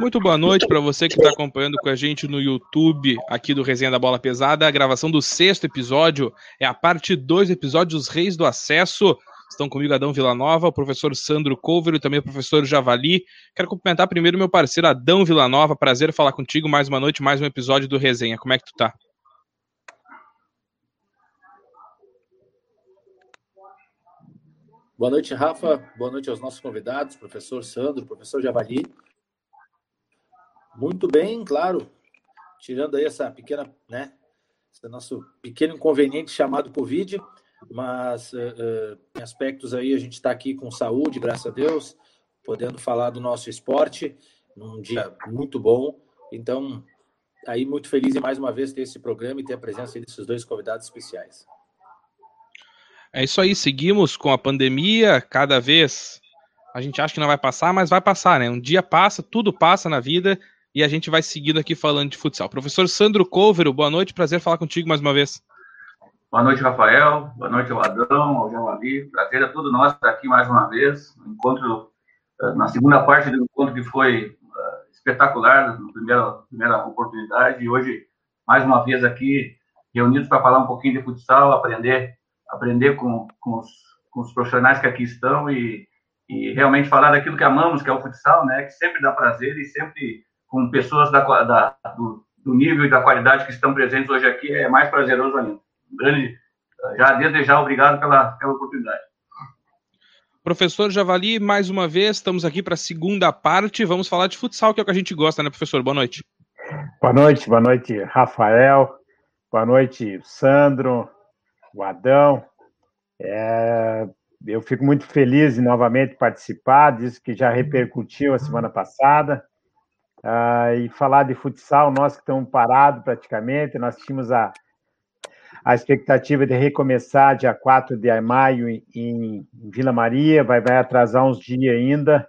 Muito boa noite para você que está acompanhando com a gente no YouTube aqui do Resenha da Bola Pesada. A gravação do sexto episódio é a parte 2 do episódio Os Reis do Acesso. Estão comigo Adão Villanova, o professor Sandro Cover e também o professor Javali. Quero cumprimentar primeiro meu parceiro Adão Villanova. Prazer falar contigo mais uma noite, mais um episódio do Resenha. Como é que tu tá? Boa noite, Rafa. Boa noite aos nossos convidados, professor Sandro, professor Javali. Muito bem, claro. Tirando aí essa pequena, né? Esse nosso pequeno inconveniente chamado Covid, mas uh, em aspectos aí a gente está aqui com saúde, graças a Deus, podendo falar do nosso esporte num dia muito bom. Então, aí muito feliz em mais uma vez ter esse programa e ter a presença desses dois convidados especiais. É isso aí, seguimos com a pandemia, cada vez a gente acha que não vai passar, mas vai passar, né? Um dia passa, tudo passa na vida e a gente vai seguindo aqui falando de futsal. Professor Sandro Couvero, boa noite, prazer falar contigo mais uma vez. Boa noite, Rafael. Boa noite ao ao Javali. Prazer a todos nós estar aqui mais uma vez. encontro, eh, na segunda parte do encontro que foi uh, espetacular, na primeira, primeira oportunidade. E hoje, mais uma vez aqui, reunidos para falar um pouquinho de futsal, aprender, aprender com, com, os, com os profissionais que aqui estão e, e realmente falar daquilo que amamos, que é o futsal, né? Que sempre dá prazer e sempre com pessoas da, da, do, do, nível e da qualidade que estão presentes hoje aqui, é mais prazeroso ainda. grande, já desde já, obrigado pela, pela oportunidade. Professor Javali, mais uma vez, estamos aqui para a segunda parte. Vamos falar de futsal, que é o que a gente gosta, né, professor? Boa noite. Boa noite, boa noite, Rafael. Boa noite, Sandro, o Adão. É, eu fico muito feliz em novamente participar disso que já repercutiu a semana passada. Uh, e falar de futsal, nós que estamos parados praticamente, nós tínhamos a, a expectativa de recomeçar dia 4 de maio em, em Vila Maria, vai, vai atrasar uns dias ainda,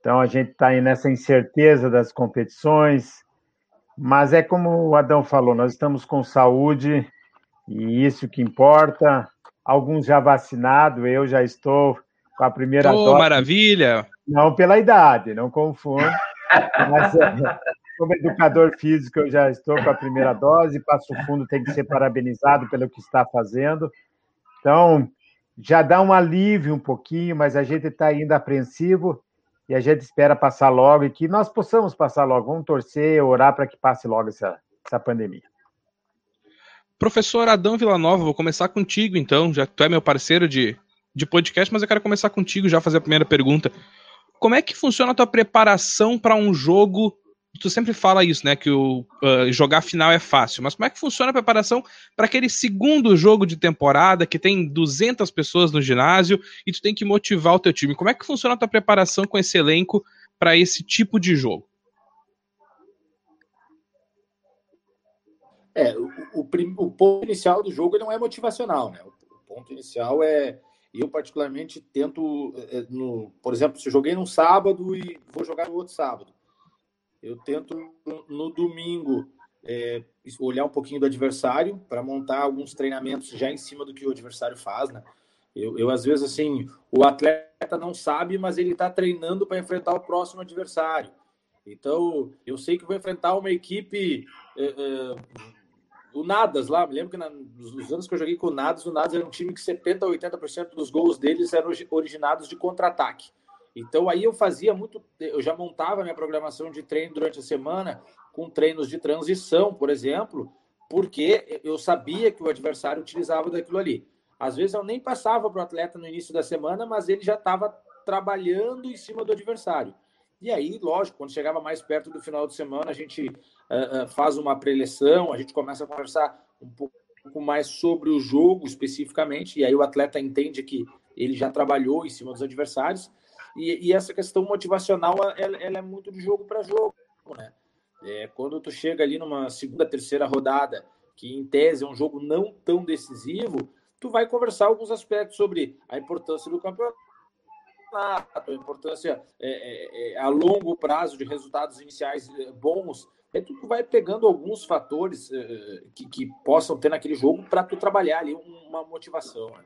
então a gente está nessa incerteza das competições, mas é como o Adão falou, nós estamos com saúde e isso que importa, alguns já vacinados, eu já estou com a primeira oh, dose. maravilha! Não pela idade, não confunda. Mas, é, como educador físico, eu já estou com a primeira dose. Passo Fundo tem que ser parabenizado pelo que está fazendo. Então, já dá um alívio um pouquinho, mas a gente está ainda apreensivo e a gente espera passar logo e que nós possamos passar logo. Vamos torcer, orar para que passe logo essa, essa pandemia. Professor Adão Villanova, vou começar contigo então, já que tu é meu parceiro de, de podcast, mas eu quero começar contigo já fazer a primeira pergunta. Como é que funciona a tua preparação para um jogo? Tu sempre fala isso, né? Que o uh, jogar final é fácil, mas como é que funciona a preparação para aquele segundo jogo de temporada que tem 200 pessoas no ginásio e tu tem que motivar o teu time? Como é que funciona a tua preparação com esse elenco para esse tipo de jogo? É, o, o, o, ponto inicial do jogo não é motivacional, né? O, o ponto inicial é eu, particularmente, tento, eh, no, por exemplo, se joguei num sábado e vou jogar no outro sábado, eu tento no domingo é, olhar um pouquinho do adversário para montar alguns treinamentos já em cima do que o adversário faz, né? Eu, eu às vezes, assim, o atleta não sabe, mas ele está treinando para enfrentar o próximo adversário. Então, eu sei que vou enfrentar uma equipe é, é, o Nadas lá, me lembro que na, nos anos que eu joguei com o Nadas, o Nadas era um time que 70% a 80% dos gols deles eram originados de contra-ataque. Então aí eu fazia muito, eu já montava minha programação de treino durante a semana com treinos de transição, por exemplo, porque eu sabia que o adversário utilizava daquilo ali. Às vezes eu nem passava para o atleta no início da semana, mas ele já estava trabalhando em cima do adversário. E aí, lógico, quando chegava mais perto do final de semana, a gente uh, faz uma preleção, a gente começa a conversar um pouco mais sobre o jogo especificamente, e aí o atleta entende que ele já trabalhou em cima dos adversários. E, e essa questão motivacional, ela, ela, é muito de jogo para jogo, né? É, quando tu chega ali numa segunda, terceira rodada, que em tese é um jogo não tão decisivo, tu vai conversar alguns aspectos sobre a importância do campeonato, campeonato, a importância é, é, é, a longo prazo de resultados iniciais é, bons. É tu vai pegando alguns fatores que, que, possam ter naquele jogo para tu trabalhar ali uma motivação. Né?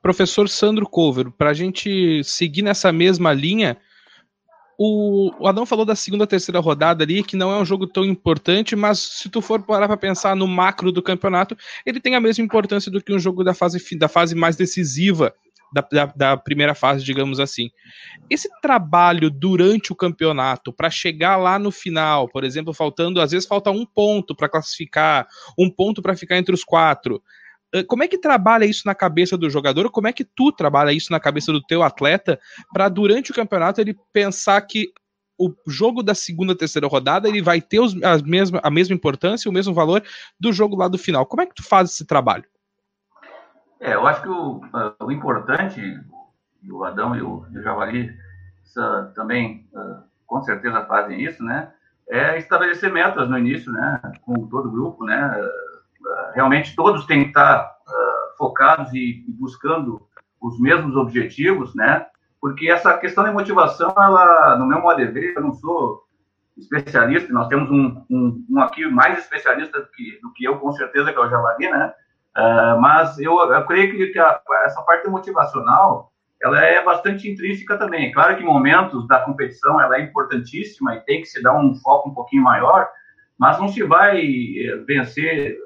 Professor Sandro Cover, para a gente seguir nessa mesma linha, o, o Adão falou da segunda, terceira rodada ali, que não é um jogo tão importante, mas se tu for parar para pensar no macro do campeonato, ele tem a mesma importância do que um jogo da fase, da fase mais decisiva da, da, da primeira fase, digamos assim. Esse trabalho durante o campeonato para chegar lá no final, por exemplo, faltando, às vezes falta um ponto para classificar, um ponto para ficar entre os quatro. Como é que trabalha isso na cabeça do jogador? Como é que tu trabalha isso na cabeça do teu atleta para durante o campeonato ele pensar que o jogo da segunda, terceira rodada ele vai ter os, a, mesma, a mesma importância, o mesmo valor do jogo lá do final. Como é que tu faz esse trabalho? É, eu acho que o, o importante, o Adão e o, e o Javali também uh, com certeza fazem isso, né? É estabelecer metas no início, né? Com todo o grupo, né? realmente todos têm que estar uh, focados e, e, buscando os mesmos objetivos, né? Porque essa questão de motivação, ela, no meu modo de ver, eu não sou especialista, nós temos um, um, um aqui mais especialista do que, do que eu, com certeza, que é o Javari, né? Uh, mas eu, eu creio que, que a, essa parte motivacional, ela é bastante intrínseca também. Claro que em momentos da competição ela é importantíssima e tem que se dar um foco um pouquinho maior, mas não se vai eh, vencer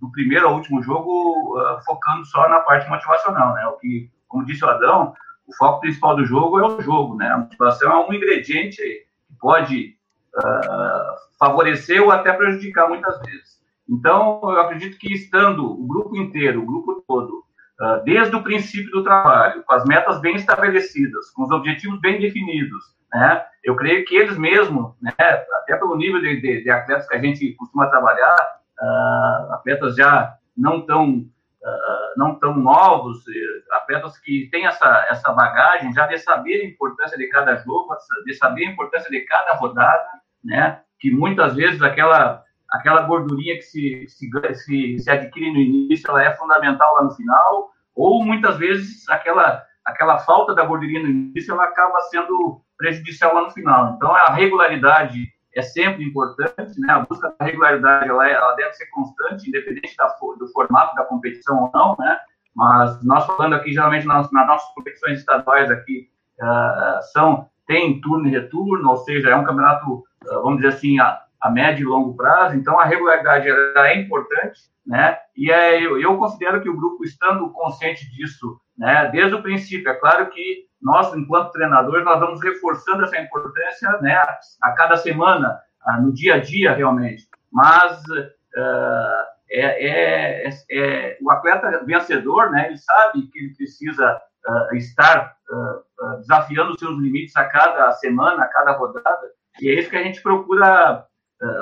do primeiro ao último jogo uh, focando só na parte motivacional, né? O que, como disse o Adão, o foco principal do jogo é o jogo, né? A motivação é um ingrediente que pode uh, favorecer ou até prejudicar muitas vezes. Então, eu acredito que estando o grupo inteiro, o grupo todo, uh, desde o princípio do trabalho, com as metas bem estabelecidas, com os objetivos bem definidos, né? Eu creio que eles mesmos, né, até pelo nível de, de, de atletas que a gente costuma trabalhar, uh, atletas já não tão uh, não tão novos, atletas que têm essa essa bagagem já de saber a importância de cada jogo, de saber a importância de cada rodada, né? Que muitas vezes aquela aquela gordurinha que se, se, se, se adquire no início, ela é fundamental lá no final, ou muitas vezes aquela aquela falta da gordurinha no início, ela acaba sendo prejudicial lá no final. Então, a regularidade é sempre importante, né? A busca da regularidade ela, é, ela deve ser constante, independente da, do formato da competição ou não, né? Mas nós falando aqui geralmente nas, nas nossas competições estaduais aqui uh, são tem turno e retorno, ou seja, é um campeonato, uh, vamos dizer assim, a, a médio e longo prazo. Então a regularidade é importante, né? E é, eu, eu considero que o grupo estando consciente disso, né? Desde o princípio, é claro que nós, enquanto treinadores, nós vamos reforçando essa importância né, a cada semana, no dia a dia, realmente. Mas uh, é, é, é, o atleta vencedor, né, ele sabe que ele precisa uh, estar uh, desafiando os seus limites a cada semana, a cada rodada, e é isso que a gente procura,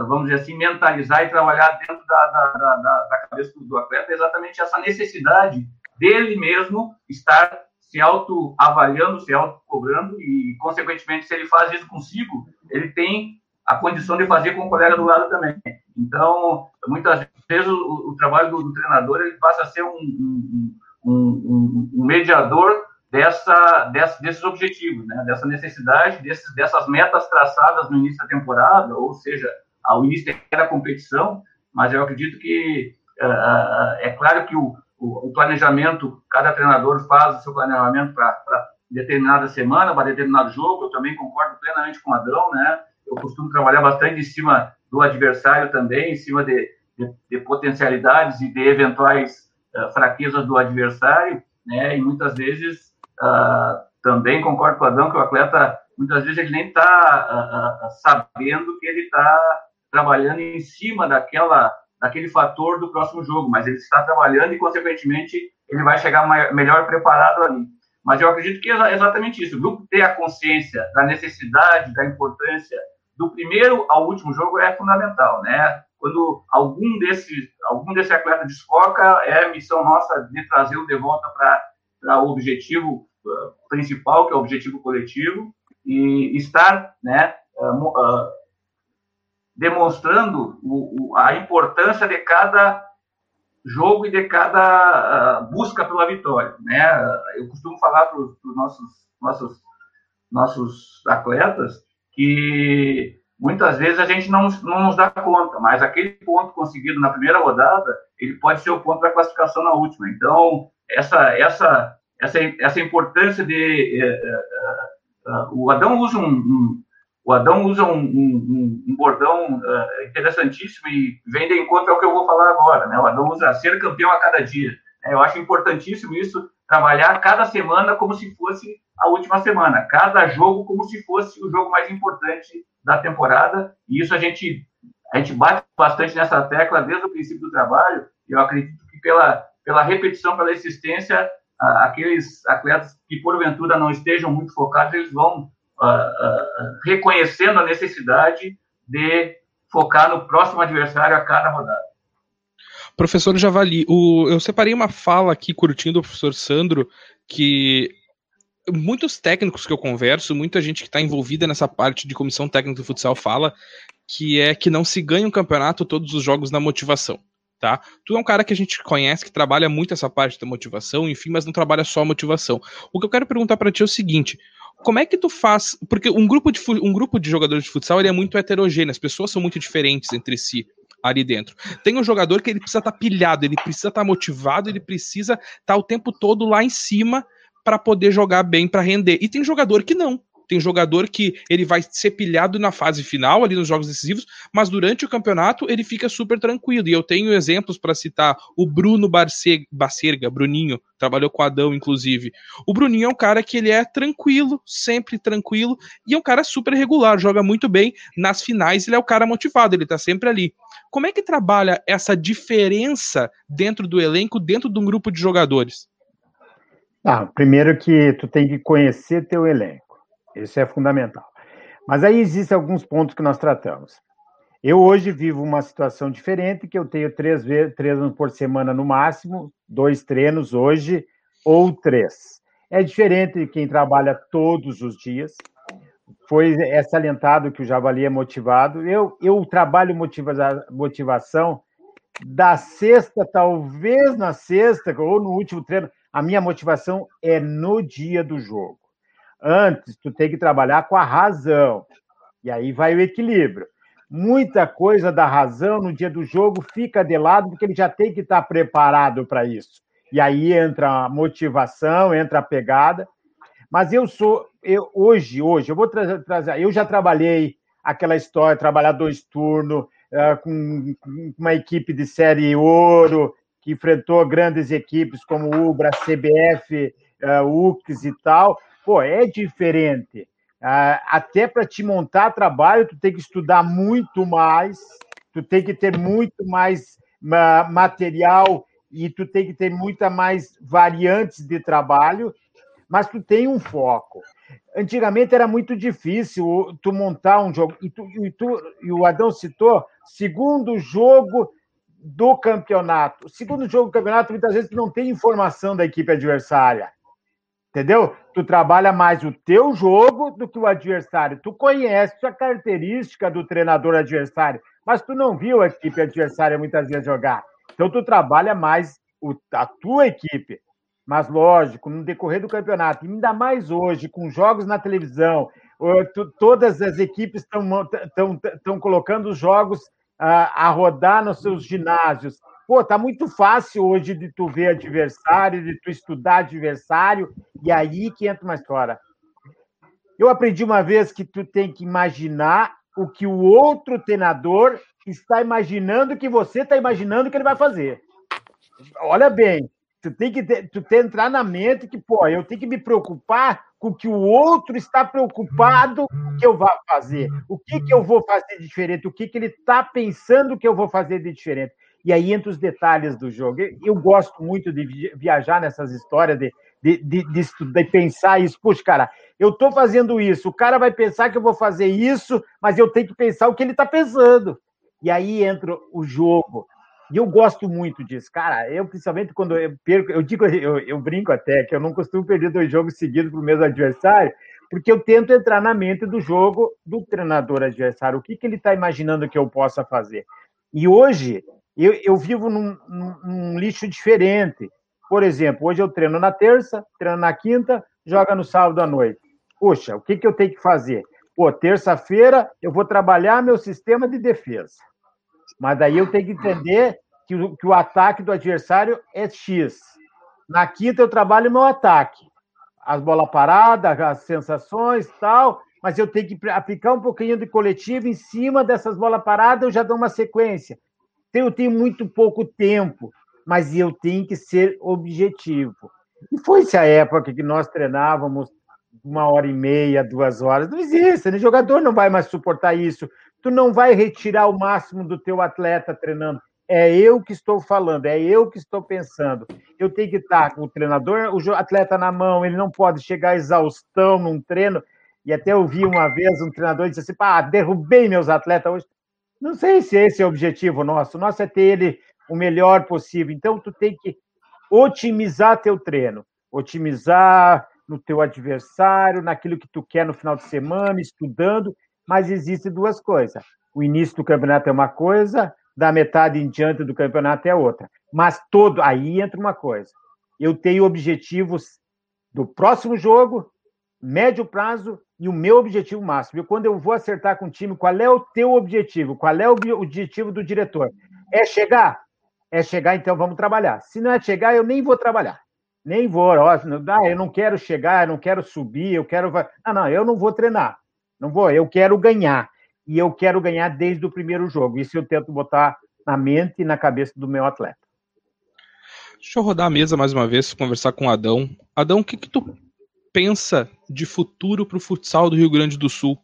vamos dizer assim, mentalizar e trabalhar dentro da, da, da, da cabeça do atleta, exatamente essa necessidade dele mesmo estar se autoavaliando, se autocobrando e, consequentemente, se ele faz isso consigo, ele tem a condição de fazer com o colega do lado também. Então, muitas vezes o, o trabalho do, do, treinador ele passa a ser um, um, um, um mediador dessa, dessa, desses objetivos, né? dessa necessidade, desses, dessas metas traçadas no início da temporada, ou seja, ao início da competição, mas eu acredito que uh, é claro que o, planejamento, cada treinador faz o seu planejamento para determinada semana, para determinado jogo. Eu também concordo plenamente com o Adão, né? Eu costumo trabalhar bastante em cima do adversário também, em cima de, de, de potencialidades e de eventuais uh, fraquezas do adversário, né? E muitas vezes uh, também concordo com o Adão que o atleta, muitas vezes ele nem está sabendo que ele está trabalhando em cima daquela daquele fator do próximo jogo, mas ele está trabalhando e, consequentemente, ele vai chegar maior, melhor preparado ali. Mas eu acredito que é exatamente isso. O grupo ter a consciência da necessidade, da importância do primeiro ao último jogo é fundamental, né? Quando algum desses, algum desse atleta desfoca, é missão nossa de trazê-lo de volta para o objetivo uh, principal, que é o objetivo coletivo, e estar, né, uh, uh, demonstrando o, o, a importância de cada jogo e de cada uh, busca pela vitória, né? Eu costumo falar para os nossos nossos nossos atletas que muitas vezes a gente não, não nos dá conta, mas aquele ponto conseguido na primeira rodada, ele pode ser o ponto da classificação na última. Então, essa essa essa essa importância de uh, Uh, o Adão usa um, um, o Adão usa um, um, um bordão uh, interessantíssimo e vem de encontro ao que eu vou falar agora. Né? O Adão usa ser campeão a cada dia. Eu acho importantíssimo isso, trabalhar cada semana como se fosse a última semana, cada jogo como se fosse o jogo mais importante da temporada. E isso a gente, a gente bate bastante nessa tecla desde o princípio do trabalho. Eu acredito que pela, pela repetição, pela existência, aqueles atletas que porventura não estejam muito focados, eles vão reconhecendo a necessidade de focar no próximo adversário a cada rodada. Professor Javali, o, eu separei uma fala aqui curtindo do professor Sandro que muitos técnicos que eu converso, muita gente que está envolvida nessa parte de comissão técnica do futsal fala que é que não se ganha um campeonato todos os jogos na motivação tá? Tu é um cara que a gente conhece, que trabalha muito essa parte da motivação, enfim, mas não trabalha só a motivação. O que eu quero perguntar para ti é o seguinte: como é que tu faz? Porque um grupo de, um grupo de jogadores de futsal ele é muito heterogêneo, as pessoas são muito diferentes entre si ali dentro. Tem um jogador que ele precisa estar tá pilhado, ele precisa estar tá motivado, ele precisa estar tá o tempo todo lá em cima para poder jogar bem, para render. E tem jogador que não. Tem jogador que ele vai ser pilhado na fase final, ali nos jogos decisivos, mas durante o campeonato ele fica super tranquilo. E eu tenho exemplos para citar. O Bruno Bacerga, Bruninho, trabalhou com o Adão, inclusive. O Bruninho é um cara que ele é tranquilo, sempre tranquilo, e é um cara super regular, joga muito bem. Nas finais ele é o cara motivado, ele tá sempre ali. Como é que trabalha essa diferença dentro do elenco, dentro de um grupo de jogadores? Ah, primeiro que tu tem que conhecer teu elenco. Isso é fundamental. Mas aí existem alguns pontos que nós tratamos. Eu hoje vivo uma situação diferente, que eu tenho três, três anos por semana no máximo, dois treinos hoje, ou três. É diferente de quem trabalha todos os dias. Foi é salientado que o Javali é motivado. Eu, eu trabalho motiva, motivação da sexta, talvez na sexta, ou no último treino. A minha motivação é no dia do jogo. Antes, tu tem que trabalhar com a razão. E aí vai o equilíbrio. Muita coisa da razão no dia do jogo fica de lado, porque ele já tem que estar preparado para isso. E aí entra a motivação, entra a pegada. Mas eu sou, eu, hoje, hoje, eu vou trazer, trazer eu já trabalhei aquela história, trabalhar dois turnos, uh, com, com uma equipe de série ouro, que enfrentou grandes equipes como Ubra, CBF, uh, UX e tal, pô, é diferente. Ah, até para te montar trabalho, tu tem que estudar muito mais, tu tem que ter muito mais material e tu tem que ter muita mais variantes de trabalho, mas tu tem um foco. Antigamente era muito difícil tu montar um jogo. E, tu, e, tu, e o Adão citou segundo jogo do campeonato. Segundo jogo do campeonato, muitas vezes, tu não tem informação da equipe adversária. Entendeu? Tu trabalha mais o teu jogo do que o adversário. Tu conhece a característica do treinador adversário, mas tu não viu a equipe adversária muitas vezes jogar. Então tu trabalha mais o, a tua equipe. Mas lógico, no decorrer do campeonato, ainda mais hoje, com jogos na televisão, tu, todas as equipes estão colocando os jogos a, a rodar nos seus ginásios. Pô, tá muito fácil hoje de tu ver adversário, de tu estudar adversário, e aí que entra uma história. Eu aprendi uma vez que tu tem que imaginar o que o outro treinador está imaginando que você está imaginando que ele vai fazer. Olha bem, tu tem que ter, tu tem que entrar na mente que, pô, eu tenho que me preocupar com o que o outro está preocupado que eu vou fazer. O que, que eu vou fazer de diferente? O que, que ele está pensando que eu vou fazer de diferente? e aí entra os detalhes do jogo. Eu gosto muito de viajar nessas histórias, de, de, de, de, de pensar isso. Puxa, cara, eu estou fazendo isso, o cara vai pensar que eu vou fazer isso, mas eu tenho que pensar o que ele está pensando. E aí entra o jogo. E eu gosto muito disso. Cara, eu, principalmente quando eu perco, eu digo, eu, eu brinco até que eu não costumo perder dois jogos seguidos para o mesmo adversário, porque eu tento entrar na mente do jogo do treinador adversário. O que, que ele está imaginando que eu possa fazer? E hoje, eu, eu vivo num, num, num, lixo diferente. Por exemplo, hoje eu treino na terça, treino na quinta, joga no sábado à noite. Puxa, o que, que eu tenho que fazer? Pô, terça-feira eu vou trabalhar meu sistema de defesa. Mas daí eu tenho que entender que o, que o ataque do adversário é X. Na quinta eu trabalho meu ataque. as bolas paradas, as sensações tal, mas eu tenho que aplicar um pouquinho de coletivo em cima dessas bolas paradas, eu já dou uma sequência. Então, eu tenho muito pouco tempo, mas eu tenho que ser objetivo. E foi-se a época que nós treinávamos uma hora e meia, duas horas. Não existe, né? o jogador não vai mais suportar isso. Tu não vai retirar o máximo do teu atleta treinando. É eu que estou falando, é eu que estou pensando. Eu tenho que estar com o treinador, o atleta na mão, ele não pode chegar a exaustão num treino. E até eu vi uma vez um treinador disse assim: pá, derrubei meus atletas hoje. Não sei se esse é o objetivo nosso. O nosso é ter ele o melhor possível. Então, tu tem que otimizar teu treino, otimizar no teu adversário, naquilo que tu quer no final de semana, estudando. Mas existem duas coisas. O início do campeonato é uma coisa, da metade em diante do campeonato é outra. Mas todo aí entra uma coisa. Eu tenho objetivos do próximo jogo, médio prazo e o meu objetivo máximo. E quando eu vou acertar com o time, qual é o teu objetivo? Qual é o objetivo do diretor? É chegar? É chegar, então vamos trabalhar. Se não é chegar, eu nem vou trabalhar. Nem vou. Ah, eu não quero chegar, eu não quero subir, eu quero. Ah, não, eu não vou treinar. Não vou, eu quero ganhar e eu quero ganhar desde o primeiro jogo. Isso eu tento botar na mente e na cabeça do meu atleta. Deixa eu rodar a mesa mais uma vez, conversar com o Adão. Adão, o que, que tu pensa de futuro para o futsal do Rio Grande do Sul?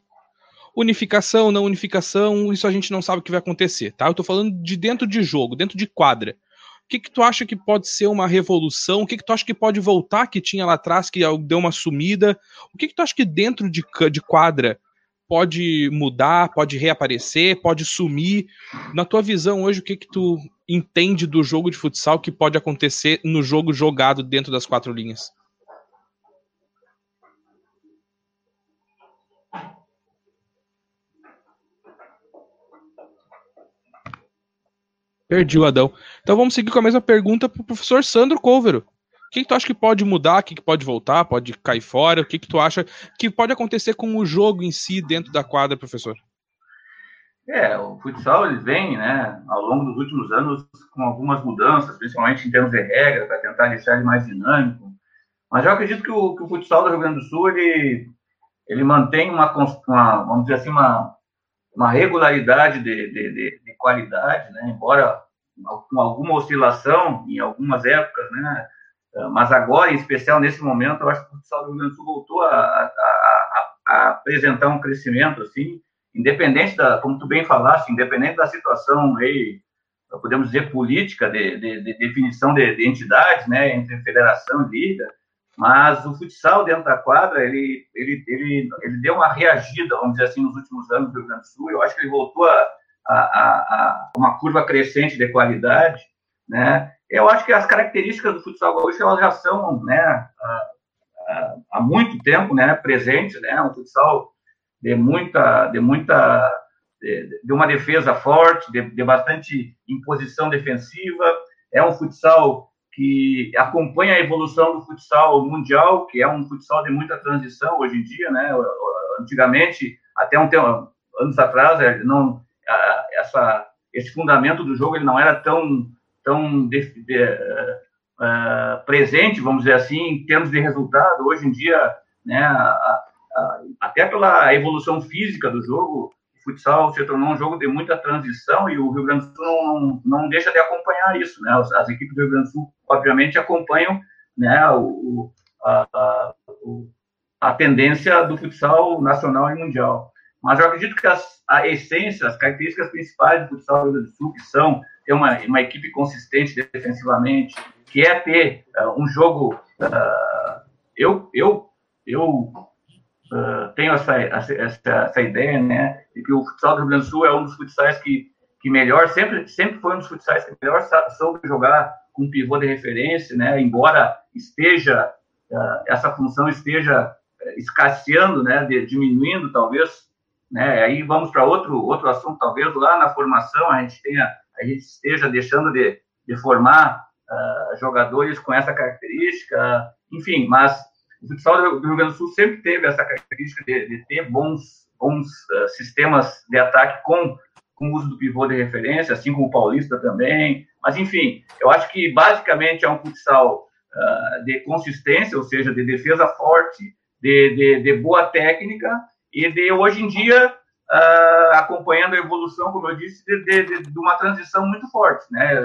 Unificação, não unificação, isso a gente não sabe o que vai acontecer, tá? Eu tô falando de dentro de jogo, dentro de quadra. O que, que tu acha que pode ser uma revolução? O que, que tu acha que pode voltar que tinha lá atrás, que deu uma sumida? O que, que tu acha que dentro de, de quadra pode mudar, pode reaparecer, pode sumir. Na tua visão hoje, o que que tu entende do jogo de futsal que pode acontecer no jogo jogado dentro das quatro linhas? Perdi o Adão. Então vamos seguir com a mesma pergunta para o professor Sandro Couvero. O que, que, tu acha que pode mudar? O que, que pode voltar? Pode cair fora? O que, que tu acha que pode acontecer com o jogo em si dentro da quadra, professor? É, o futsal ele vem, né, ao longo dos últimos anos com algumas mudanças, principalmente em termos de regra, para tentar deixar ele mais dinâmico. Mas eu acredito que o, que o futsal do Rio Grande do Sul ele, ele mantém uma, uma vamos dizer assim, uma, uma regularidade de, de, de, de qualidade, né, embora com alguma oscilação em algumas épocas, né, ah, mas agora, em especial nesse momento, eu acho que o futsal do Rio Grande do Sul voltou a, a, a, a, apresentar um crescimento, assim, independente da, como tu bem falaste, independente da situação aí, podemos dizer, política, de, de, de definição de, de, entidades, né, entre federação e liga, mas o futsal dentro da quadra, ele, ele, ele, ele deu uma reagida, vamos dizer assim, nos últimos anos do Rio Grande do Sul, eu acho que ele voltou a, a, a uma curva crescente de qualidade, né, eu acho que as características do futsal gaúcho elas já são, né, há muito tempo, né, presentes, né, um futsal de muita, de muita, de, de uma defesa forte, de, de bastante imposição defensiva, é um futsal que acompanha a evolução do futsal mundial, que é um futsal de muita transição hoje em dia, né? Antigamente, até um tempo, anos atrás, é, não essa esse fundamento do jogo ele não era tão tão de, de, uh, presente, vamos dizer assim, em termos de resultado. Hoje em dia, né, a, a, até pela evolução física do jogo, o futsal se tornou um jogo de muita transição e o Rio Grande do Sul não, não deixa de acompanhar isso. Né? As, as equipes do Rio Grande do Sul, obviamente, acompanham né, o, a, a, a tendência do futsal nacional e mundial. Mas eu acredito que as, a essência, as características principais do futsal do Rio Grande do Sul, que são ter uma, uma equipe consistente defensivamente, que é ter uh, um jogo. Uh, eu eu, eu uh, tenho essa, essa, essa, ideia, né, de que o futsal do Rio Grande do Sul é um dos futsais que, que melhor, sempre, sempre foi um dos futsais que melhor soube jogar com pivô de referência, né, embora esteja, essa função esteja escasseando, né, de, diminuindo talvez, né, aí vamos para outro, outro assunto, talvez lá na formação a gente tenha a gente esteja deixando de, de formar uh, jogadores com essa característica, enfim, mas o futsal do Rio Grande do Sul sempre teve essa característica de, de ter bons, bons uh, sistemas de ataque com, com o uso do pivô de referência, assim como o Paulista também, mas enfim, eu acho que basicamente é um futsal uh, de consistência, ou seja, de defesa forte, de, de, de boa técnica e de hoje em dia uh, acompanhando a evolução, como eu disse, de, de, de, uma transição muito forte, né?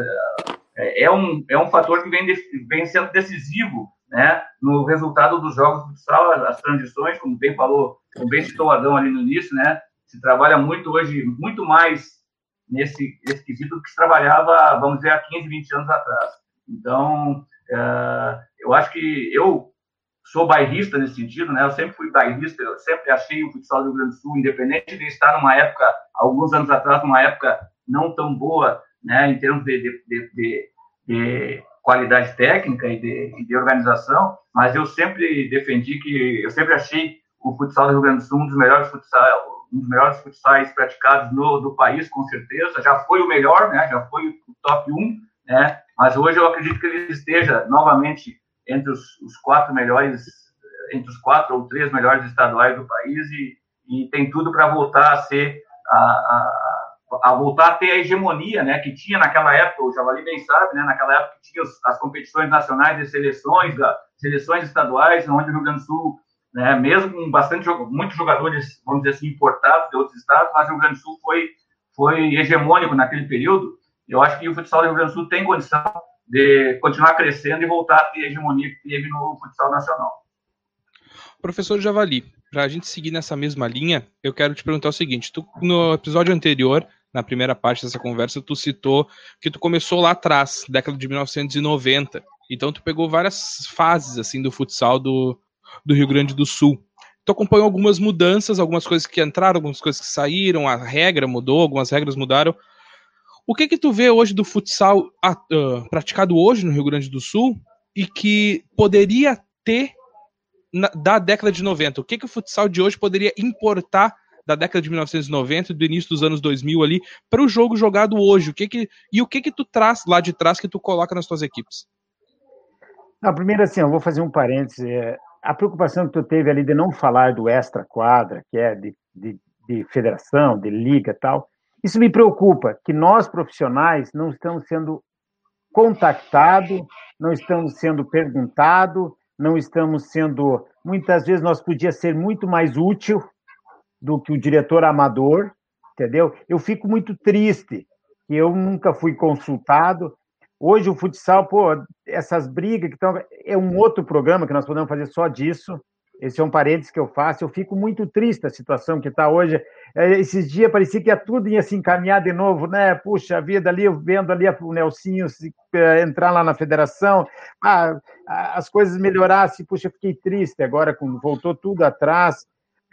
É, é um, é um fator que vem, vem sendo decisivo né, no resultado dos jogos futsal, as transições, como bem falou, como bem citou Adão ali no início, né, se trabalha muito hoje, muito mais nesse, quesito do que se trabalhava, vamos dizer, há 15, 20 anos atrás. Então, é, eu acho que eu sou bairrista nesse sentido, né? Eu sempre fui bairrista, eu sempre achei o futsal do Rio Grande do Sul, independente de estar numa época, alguns anos atrás, numa época não tão boa, né, em termos de, de, de, de qualidade técnica e de, de, organização, mas eu sempre defendi que, eu sempre achei o futsal do Rio Grande do Sul um dos melhores futsal, um dos melhores futsais praticados no do país, com certeza. Já foi o melhor, né? Já foi o top 1, né? Mas hoje eu acredito que ele esteja novamente entre os, os quatro melhores, entre os quatro ou três melhores estaduais do país e, e tem tudo para voltar a ser a, a, a, voltar a ter a hegemonia, né? Que tinha naquela época, o Javali bem sabe, né? Naquela época tinha as competições nacionais de seleções, da, seleções estaduais, onde o Rio Grande do Sul né, mesmo com bastante muitos jogadores, vamos dizer assim, importados de outros estados, mas o Rio Grande do Sul foi, foi hegemônico naquele período. Eu acho que o futsal do Rio Grande do Sul tem condição de continuar crescendo e voltar a ter a hegemonia que teve no futsal nacional. Professor Javali, para a gente seguir nessa mesma linha, eu quero te perguntar o seguinte: tu, no episódio anterior, na primeira parte dessa conversa, tu citou que tu começou lá atrás, década de 1990. Então tu pegou várias fases assim do futsal do, do Rio Grande do Sul. Tu acompanhou algumas mudanças, algumas coisas que entraram, algumas coisas que saíram, a regra mudou, algumas regras mudaram. O que que tu vê hoje do futsal uh, praticado hoje no Rio Grande do Sul e que poderia ter na, da década de 90? O que que o futsal de hoje poderia importar da década de 1990 e do início dos anos 2000 ali para o jogo jogado hoje? O que que e o que que tu traz lá de trás que tu coloca nas tuas equipes? Não, primeiro assim, eu vou fazer um parêntese. É, a preocupação que tu teve ali de não falar do extra-quadra, que é de, de, de federação, de liga tal, isso me preocupa, que nós profissionais não estamos sendo contactados, não estamos sendo perguntados, não estamos sendo. Muitas vezes nós podia ser muito mais útil do que o diretor amador, entendeu? Eu fico muito triste que eu nunca fui consultado, Hoje o futsal, pô, essas brigas que estão. É um outro programa que nós podemos fazer só disso. Esse é um parênteses que eu faço. Eu fico muito triste a situação que está hoje. É, esses dias parecia que ia tudo ia se encaminhar de novo, né? Puxa vida, ali eu vendo ali o Nelsinho se, é, entrar lá na federação, ah, as coisas melhorassem. Puxa, eu fiquei triste agora, voltou tudo atrás.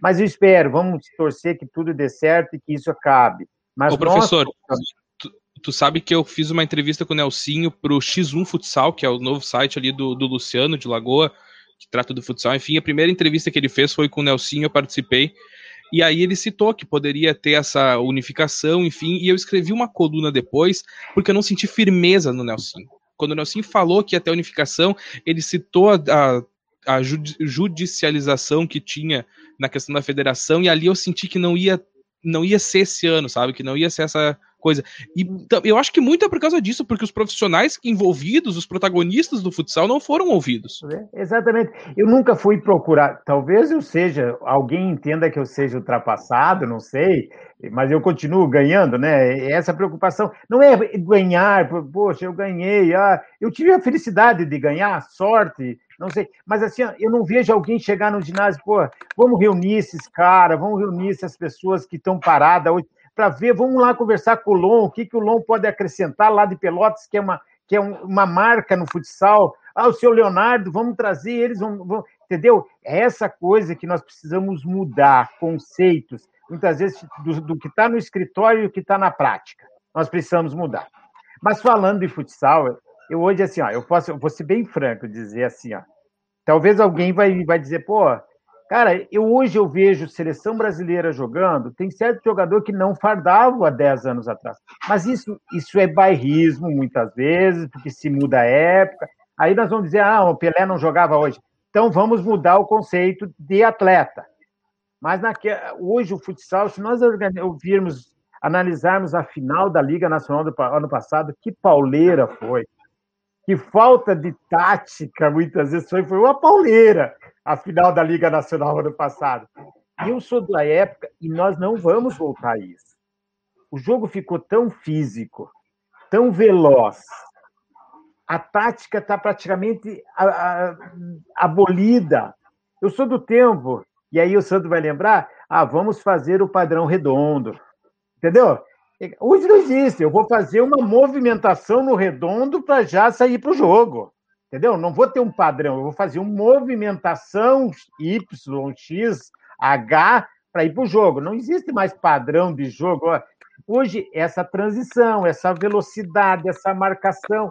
Mas eu espero, vamos torcer que tudo dê certo e que isso acabe. Mas Ô, professor, nós tu sabe que eu fiz uma entrevista com o Nelsinho pro X1 Futsal, que é o novo site ali do, do Luciano de Lagoa, que trata do futsal. Enfim, a primeira entrevista que ele fez foi com o Nelsinho, eu participei. E aí ele citou que poderia ter essa unificação, enfim, e eu escrevi uma coluna depois, porque eu não senti firmeza no Nelsinho. Quando o Nelsinho falou que ia ter unificação, ele citou a, a, a judicialização que tinha na questão da federação, e ali eu senti que não ia, não ia ser esse ano, sabe? Que não ia ser essa coisa. E eu acho que muito é por causa disso, porque os profissionais envolvidos, os protagonistas do futsal, não foram ouvidos. É, exatamente. Eu nunca fui procurar. Talvez eu seja, alguém entenda que eu seja ultrapassado, não sei, mas eu continuo ganhando, né? Essa preocupação não é ganhar, poxa, eu ganhei, ah, eu tive a felicidade de ganhar, sorte, não sei, mas assim, eu não vejo alguém chegar no ginásio, pô, vamos reunir esses caras, vamos reunir essas pessoas que estão paradas hoje para ver, vamos lá conversar com o Lon, o que, que o Lon pode acrescentar lá de Pelotas, que é uma, que é uma marca no futsal. Ah, o seu Leonardo, vamos trazer eles, vamos, entendeu? É essa coisa que nós precisamos mudar, conceitos, muitas vezes do, do que está no escritório e o que está na prática. Nós precisamos mudar. Mas falando de futsal, eu hoje, assim, ó, eu posso, eu vou ser bem franco, dizer assim, ó, talvez alguém vai, vai dizer, pô, Cara, eu hoje eu vejo seleção brasileira jogando, tem certo jogador que não fardava há 10 anos atrás. Mas isso, isso é bairrismo muitas vezes, porque se muda a época. Aí nós vamos dizer, ah, o Pelé não jogava hoje. Então vamos mudar o conceito de atleta. Mas naque... hoje o futsal, se nós ouvirmos, analisarmos a final da Liga Nacional do ano passado, que pauleira foi. que falta de tática, muitas vezes, foi, foi uma pauleira a final da Liga Nacional ano passado. Eu sou da época e nós não vamos voltar a isso. O jogo ficou tão físico, tão veloz. A tática está praticamente abolida. Eu sou do tempo, e aí o Santo vai lembrar, ah, vamos fazer o padrão redondo. Entendeu? Hoje não existe. Eu vou fazer uma movimentação no redondo para já sair para o jogo. Entendeu? Não vou ter um padrão, eu vou fazer uma movimentação Y, X, H para ir para o jogo. Não existe mais padrão de jogo. Hoje, essa transição, essa velocidade, essa marcação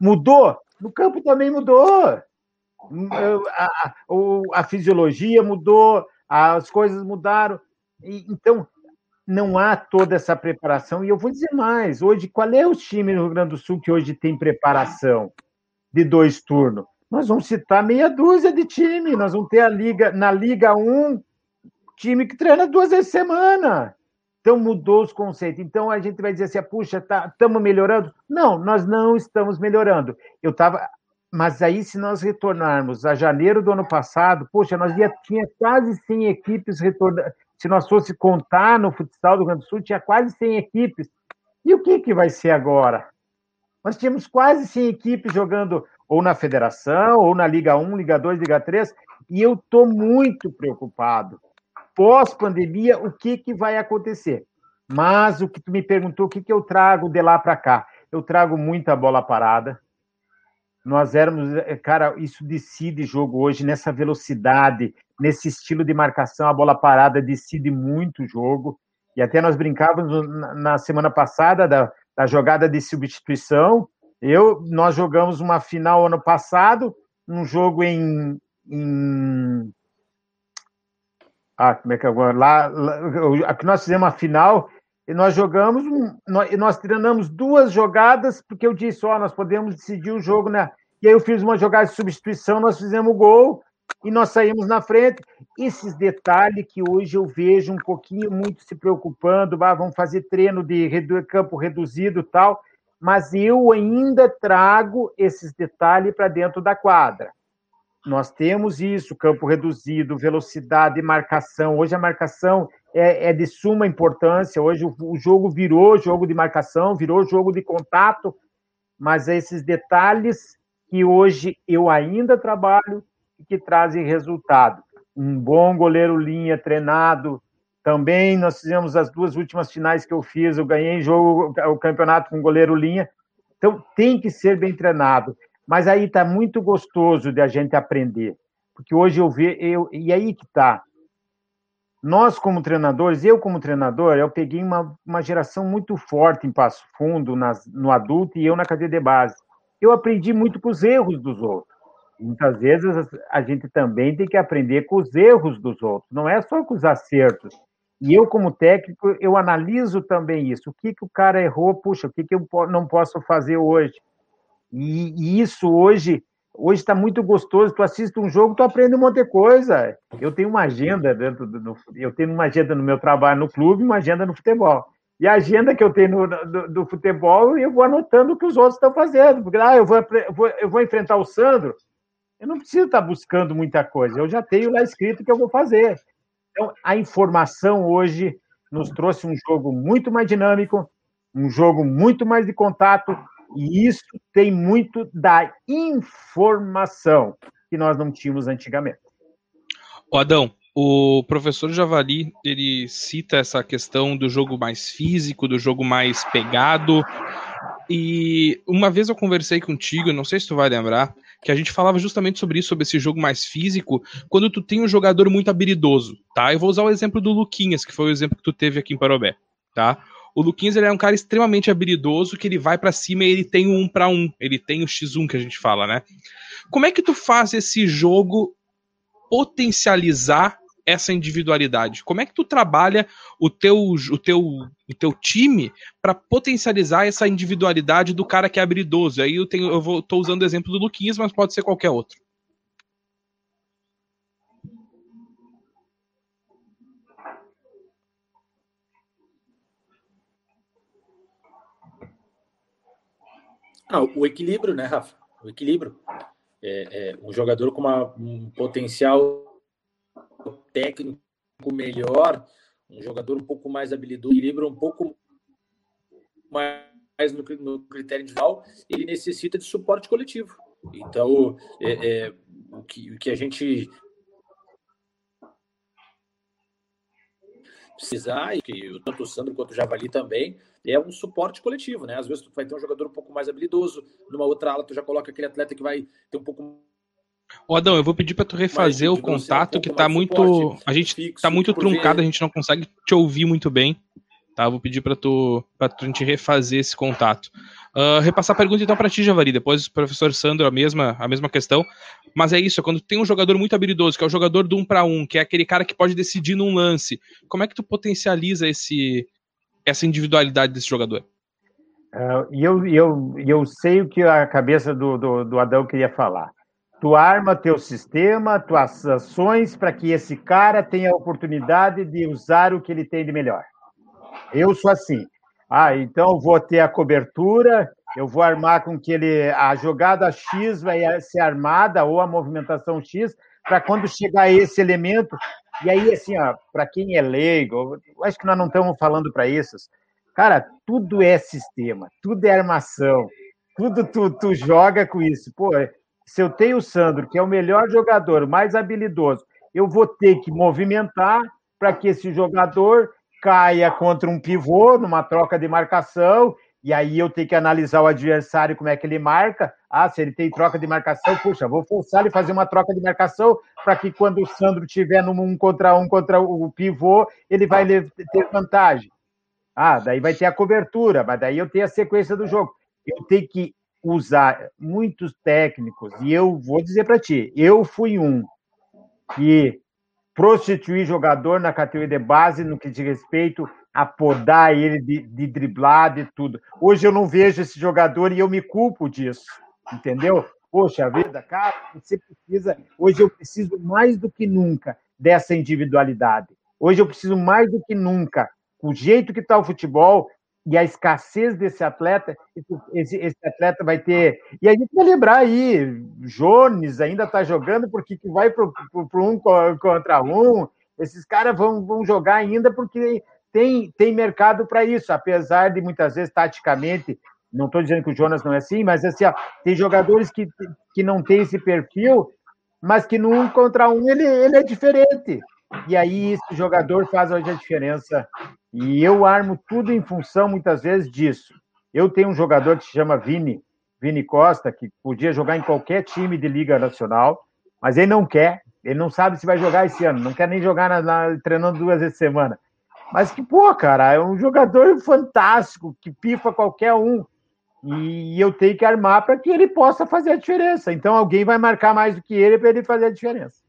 mudou. No campo também mudou. A, a, a fisiologia mudou, as coisas mudaram. Então, não há toda essa preparação. E eu vou dizer mais: hoje, qual é o time no Rio Grande do Sul que hoje tem preparação de dois turnos? Nós vamos citar meia dúzia de time. Nós vamos ter a Liga, na Liga 1, time que treina duas vezes semana. Então mudou os conceitos. Então a gente vai dizer assim, puxa, estamos tá, melhorando? Não, nós não estamos melhorando. Eu estava. Mas aí, se nós retornarmos a janeiro do ano passado, poxa, nós ia, tinha quase 100 equipes retornando se nós fosse contar no futsal do Rio Grande do Sul, tinha quase 100 equipes. E o que, que vai ser agora? Nós tínhamos quase 100 equipes jogando ou na federação, ou na Liga 1, Liga 2, Liga 3, e eu estou muito preocupado. Pós-pandemia, o que, que vai acontecer? Mas o que tu me perguntou, o que, que eu trago de lá para cá? Eu trago muita bola parada. Nós éramos, cara, isso decide jogo hoje nessa velocidade, nesse estilo de marcação, a bola parada decide muito jogo. E até nós brincávamos na semana passada da, da jogada de substituição. Eu, nós jogamos uma final ano passado, um jogo em, em ah, como é que agora lá, lá aqui nós fizemos uma final e nós jogamos, nós, nós treinamos duas jogadas porque eu disse, ó, nós podemos decidir o jogo, né? E aí eu fiz uma jogada de substituição, nós fizemos o gol e nós saímos na frente. Esses detalhes que hoje eu vejo um pouquinho muito se preocupando, ah, vamos fazer treino de campo reduzido tal, mas eu ainda trago esses detalhes para dentro da quadra. Nós temos isso, campo reduzido, velocidade, marcação. Hoje a marcação é, é de suma importância. Hoje o, o jogo virou jogo de marcação, virou jogo de contato, mas esses detalhes que hoje eu ainda trabalho que trazem resultado. Um bom goleiro linha treinado. Também nós fizemos as duas últimas finais que eu fiz, eu ganhei jogo, o campeonato com goleiro linha. Então tem que ser bem treinado. Mas aí está muito gostoso de a gente aprender. Porque hoje eu vejo, eu, e aí que está. Nós, como treinadores, eu como treinador, eu peguei uma, uma geração muito forte em Passo Fundo, nas, no adulto, e eu na cadeia de base. Eu aprendi muito com os erros dos outros. Muitas vezes a gente também tem que aprender com os erros dos outros, não é só com os acertos. E eu, como técnico, eu analiso também isso. O que, que o cara errou? Puxa, o que, que eu não posso fazer hoje? E, e isso hoje hoje está muito gostoso. Tu assiste um jogo, tu aprende um monte de coisa. Eu tenho uma agenda dentro do, eu tenho uma agenda no meu trabalho no clube, uma agenda no futebol. E a agenda que eu tenho no, do, do, futebol, eu vou anotando o que os outros estão fazendo. Porque ah, eu, vou, vou, eu vou enfrentar o Sandro, eu não preciso estar buscando muita coisa, eu já tenho lá escrito o que eu vou fazer. Então, a informação hoje nos trouxe um jogo muito mais dinâmico, um jogo muito mais de contato, e isso tem muito da informação que nós não tínhamos antigamente. O Adão, o professor Javali, ele cita essa questão do jogo mais físico, do jogo mais pegado. E uma vez eu conversei contigo, não sei se tu vai lembrar, que a gente falava justamente sobre isso, sobre esse jogo mais físico, quando tu tem um jogador muito habilidoso, tá? Eu vou usar o exemplo do Luquinhas, que foi o exemplo que tu teve aqui em Parobé, tá? O Luquinhas ele é um cara extremamente habilidoso, que ele vai para cima e ele tem o um para um, ele tem o X1 que a gente fala, né? Como é que tu faz esse jogo potencializar essa individualidade? Como é que tu trabalha o teu, o teu, o teu time para potencializar essa individualidade do cara que é habilidoso? Aí eu tenho, eu vou, tô usando o exemplo do Luquinhas, mas pode ser qualquer outro. Ah, o equilíbrio, né, Rafa? O equilíbrio. É, é um jogador com uma, um potencial técnico melhor, um jogador um pouco mais habilidoso, equilíbrio um pouco mais no, no critério individual, ele necessita de suporte coletivo. Então, é, é, o, que, o que a gente precisar, e que tanto o Sandro quanto o Javali também, é um suporte coletivo, né? Às vezes tu vai ter um jogador um pouco mais habilidoso, numa outra ala tu já coloca aquele atleta que vai ter um pouco Ô Adão, eu vou pedir para tu refazer o contato que tá muito. A gente fixo, tá muito truncado, a gente não consegue te ouvir muito bem. Tá? Vou pedir para tu, pra tu gente refazer esse contato. Uh, repassar a pergunta então para ti, Javari. Depois o professor Sandro, a mesma, a mesma questão. Mas é isso, é quando tem um jogador muito habilidoso, que é o jogador do um para um, que é aquele cara que pode decidir num lance, como é que tu potencializa esse, essa individualidade desse jogador? Uh, e eu, eu, eu sei o que a cabeça do, do, do Adão queria falar. Tu arma teu sistema, tuas ações para que esse cara tenha a oportunidade de usar o que ele tem de melhor. Eu sou assim. Ah, então vou ter a cobertura, eu vou armar com que ele a jogada X vai ser armada ou a movimentação X para quando chegar esse elemento. E aí assim, para quem é leigo, acho que nós não estamos falando para isso. Cara, tudo é sistema, tudo é armação, tudo tu, tu joga com isso. Pô, se eu tenho o Sandro, que é o melhor jogador, mais habilidoso, eu vou ter que movimentar para que esse jogador caia contra um pivô numa troca de marcação, e aí eu tenho que analisar o adversário, como é que ele marca. Ah, se ele tem troca de marcação, puxa, vou forçar ele fazer uma troca de marcação para que quando o Sandro tiver num um contra um contra o pivô, ele vai ter vantagem. Ah, daí vai ter a cobertura, mas daí eu tenho a sequência do jogo. Eu tenho que usar muitos técnicos, e eu vou dizer para ti, eu fui um que prostituir jogador na categoria de base no que diz respeito a podar ele de, de driblar, de tudo. Hoje eu não vejo esse jogador e eu me culpo disso, entendeu? Poxa vida, cara, você precisa. Hoje eu preciso mais do que nunca dessa individualidade. Hoje eu preciso mais do que nunca. O jeito que está o futebol, e a escassez desse atleta, esse, esse, atleta vai ter. E a gente vai lembrar aí, Jones ainda está jogando porque que vai para um contra um. Esses caras vão, vão jogar ainda porque tem, tem mercado para isso, apesar de muitas vezes, taticamente, não estou dizendo que o Jonas não é assim, mas assim, ó, tem jogadores que, que não têm esse perfil, mas que no um contra um ele, ele é diferente. E aí esse jogador faz hoje a diferença e eu armo tudo em função, muitas vezes, disso. Eu tenho um jogador que se chama Vini, Vini Costa, que podia jogar em qualquer time de Liga Nacional, mas ele não quer, ele não sabe se vai jogar esse ano, não quer nem jogar na, na, treinando duas vezes por semana. Mas que, pô, cara, é um jogador fantástico, que pifa qualquer um. E eu tenho que armar para que ele possa fazer a diferença. Então alguém vai marcar mais do que ele para ele fazer a diferença.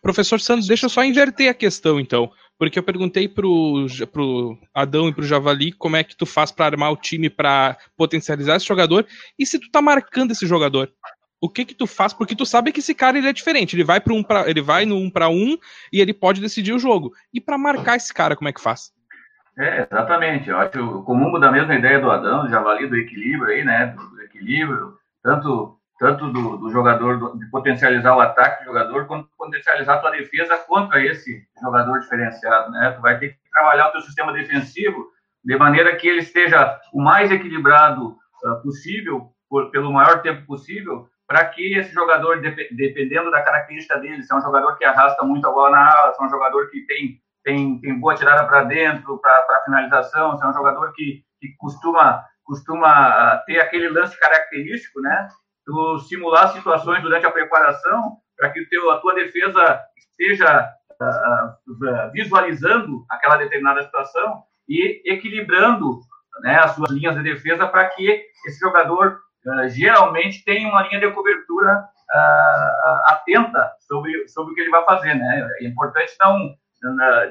Professor Santos, deixa eu só inverter a questão, então. Porque eu perguntei pro, pro Adão e pro Javali como é que tu faz para armar o time para potencializar esse jogador. E se tu tá marcando esse jogador, o que que tu faz? Porque tu sabe que esse cara ele é diferente. Ele vai para um pra, ele vai no um para um e ele pode decidir o jogo. E para marcar esse cara, como é que faz? É, exatamente. Eu acho comum da mesma ideia do Adão, do Javali, do equilíbrio aí, né? Do equilíbrio, tanto tanto do, do jogador, de potencializar o ataque do jogador, quanto potencializar a tua defesa contra esse jogador diferenciado, né? Tu vai ter que trabalhar o teu sistema defensivo de maneira que ele esteja o mais equilibrado uh, possível, por, pelo maior tempo possível, para que esse jogador, de, dependendo da característica dele, se é um jogador que arrasta muito a bola na ala, se é um jogador que tem, tem, tem boa tirada para dentro, para finalização, se é um jogador que, que costuma, costuma uh, ter aquele lance característico, né? Tu simular situações durante a preparação para que teu, a tua defesa esteja uh, visualizando aquela determinada situação e equilibrando né, as suas linhas de defesa para que esse jogador uh, geralmente tenha uma linha de cobertura uh, atenta sobre, sobre o que ele vai fazer. Né? É importante não,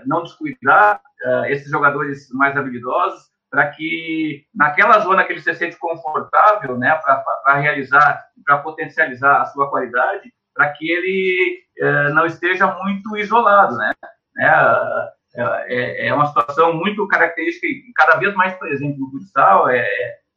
não descuidar esses jogadores mais habilidosos para que naquela zona que ele se sente confortável, né, para realizar, para potencializar a sua qualidade, para que ele é, não esteja muito isolado, né? É, é, é, uma situação muito característica e cada vez mais presente no futsal, é,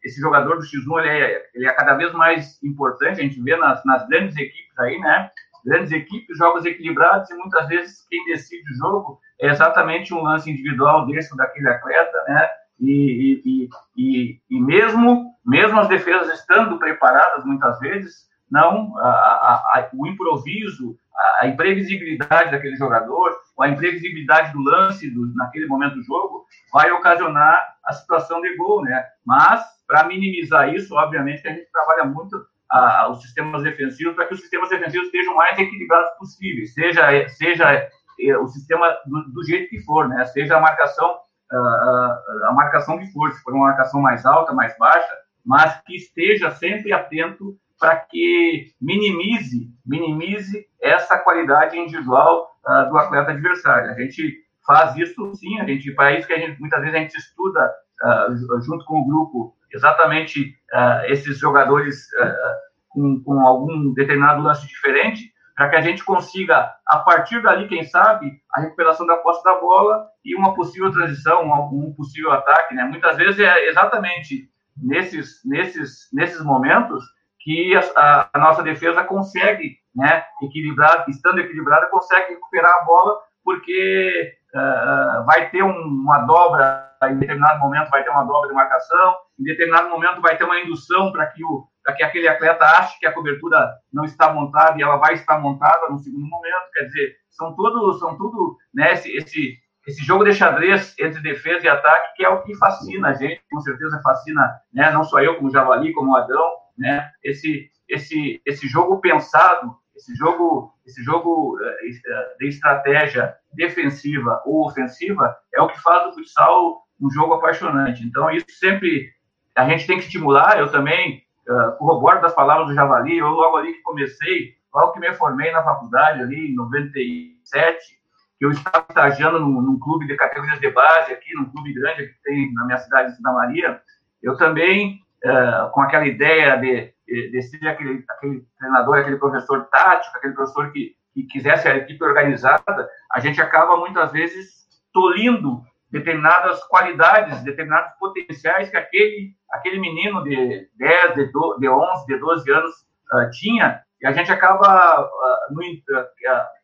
esse jogador do X1 ele é, ele é cada vez mais importante, a gente vê nas, nas grandes equipes aí, né? Grandes equipes, jogos equilibrados, e muitas vezes quem decide o jogo é exatamente um lance individual desse daquele atleta, né? E, e, e, e, mesmo, mesmo as defesas estando preparadas muitas vezes, não a, a, a, o improviso, a, imprevisibilidade daquele jogador, ou a imprevisibilidade do lance do, naquele momento do jogo, vai ocasionar a situação de gol, né? Mas, para minimizar isso, obviamente a gente trabalha muito os sistemas defensivos para que os sistemas defensivos estejam mais equilibrados possíveis, seja, seja eh, o sistema do, do jeito que for, né? Seja a marcação a marcação que for, se for uma marcação mais alta, mais baixa, mas que esteja sempre atento para que minimize, minimize essa qualidade individual uh, do atleta adversário. A gente faz isso sim, a gente para isso que a gente muitas vezes a gente estuda uh, junto com o grupo exatamente uh, esses jogadores com, com algum determinado lance diferente para que a gente consiga, a partir dali, quem sabe, a recuperação da posse da bola e uma possível transição, um, possível ataque. Né? Muitas vezes é exatamente nesses, nesses, nesses momentos que a, a nossa defesa consegue, né, equilibrar, estando equilibrada, consegue recuperar a bola, porque uh, vai ter um, uma dobra, em determinado momento vai ter uma dobra de marcação, em determinado momento vai ter uma indução para que o para que aquele atleta ache que a cobertura não está montada e ela vai estar montada no segundo momento. Quer dizer, são tudo, são tudo né, esse, esse, esse jogo de xadrez entre defesa e ataque que é o que fascina a gente, com certeza fascina, né, não só eu como Javali, como o Adão, né, esse, esse, esse jogo pensado, esse jogo, esse jogo eh, de estratégia defensiva ou ofensiva é o que faz do futsal um jogo apaixonante. Então, isso sempre a gente tem que estimular. Eu também uh, corroboro das palavras do Javali, eu logo ali que comecei, logo que me formei na faculdade ali em 97, que eu estava estagiando num, num, clube de categorias de base aqui, num clube grande que tem na minha cidade de Santa Maria, eu também, uh, com aquela ideia de, de, de, ser aquele, aquele treinador, aquele professor tático, aquele professor que, que quisesse a equipe organizada, a gente acaba muitas vezes tolindo determinadas qualidades, determinados potenciais que aquele, aquele menino de 10, de, do, de 11, de 12 anos uh, tinha, e a gente acaba, uh, no, uh,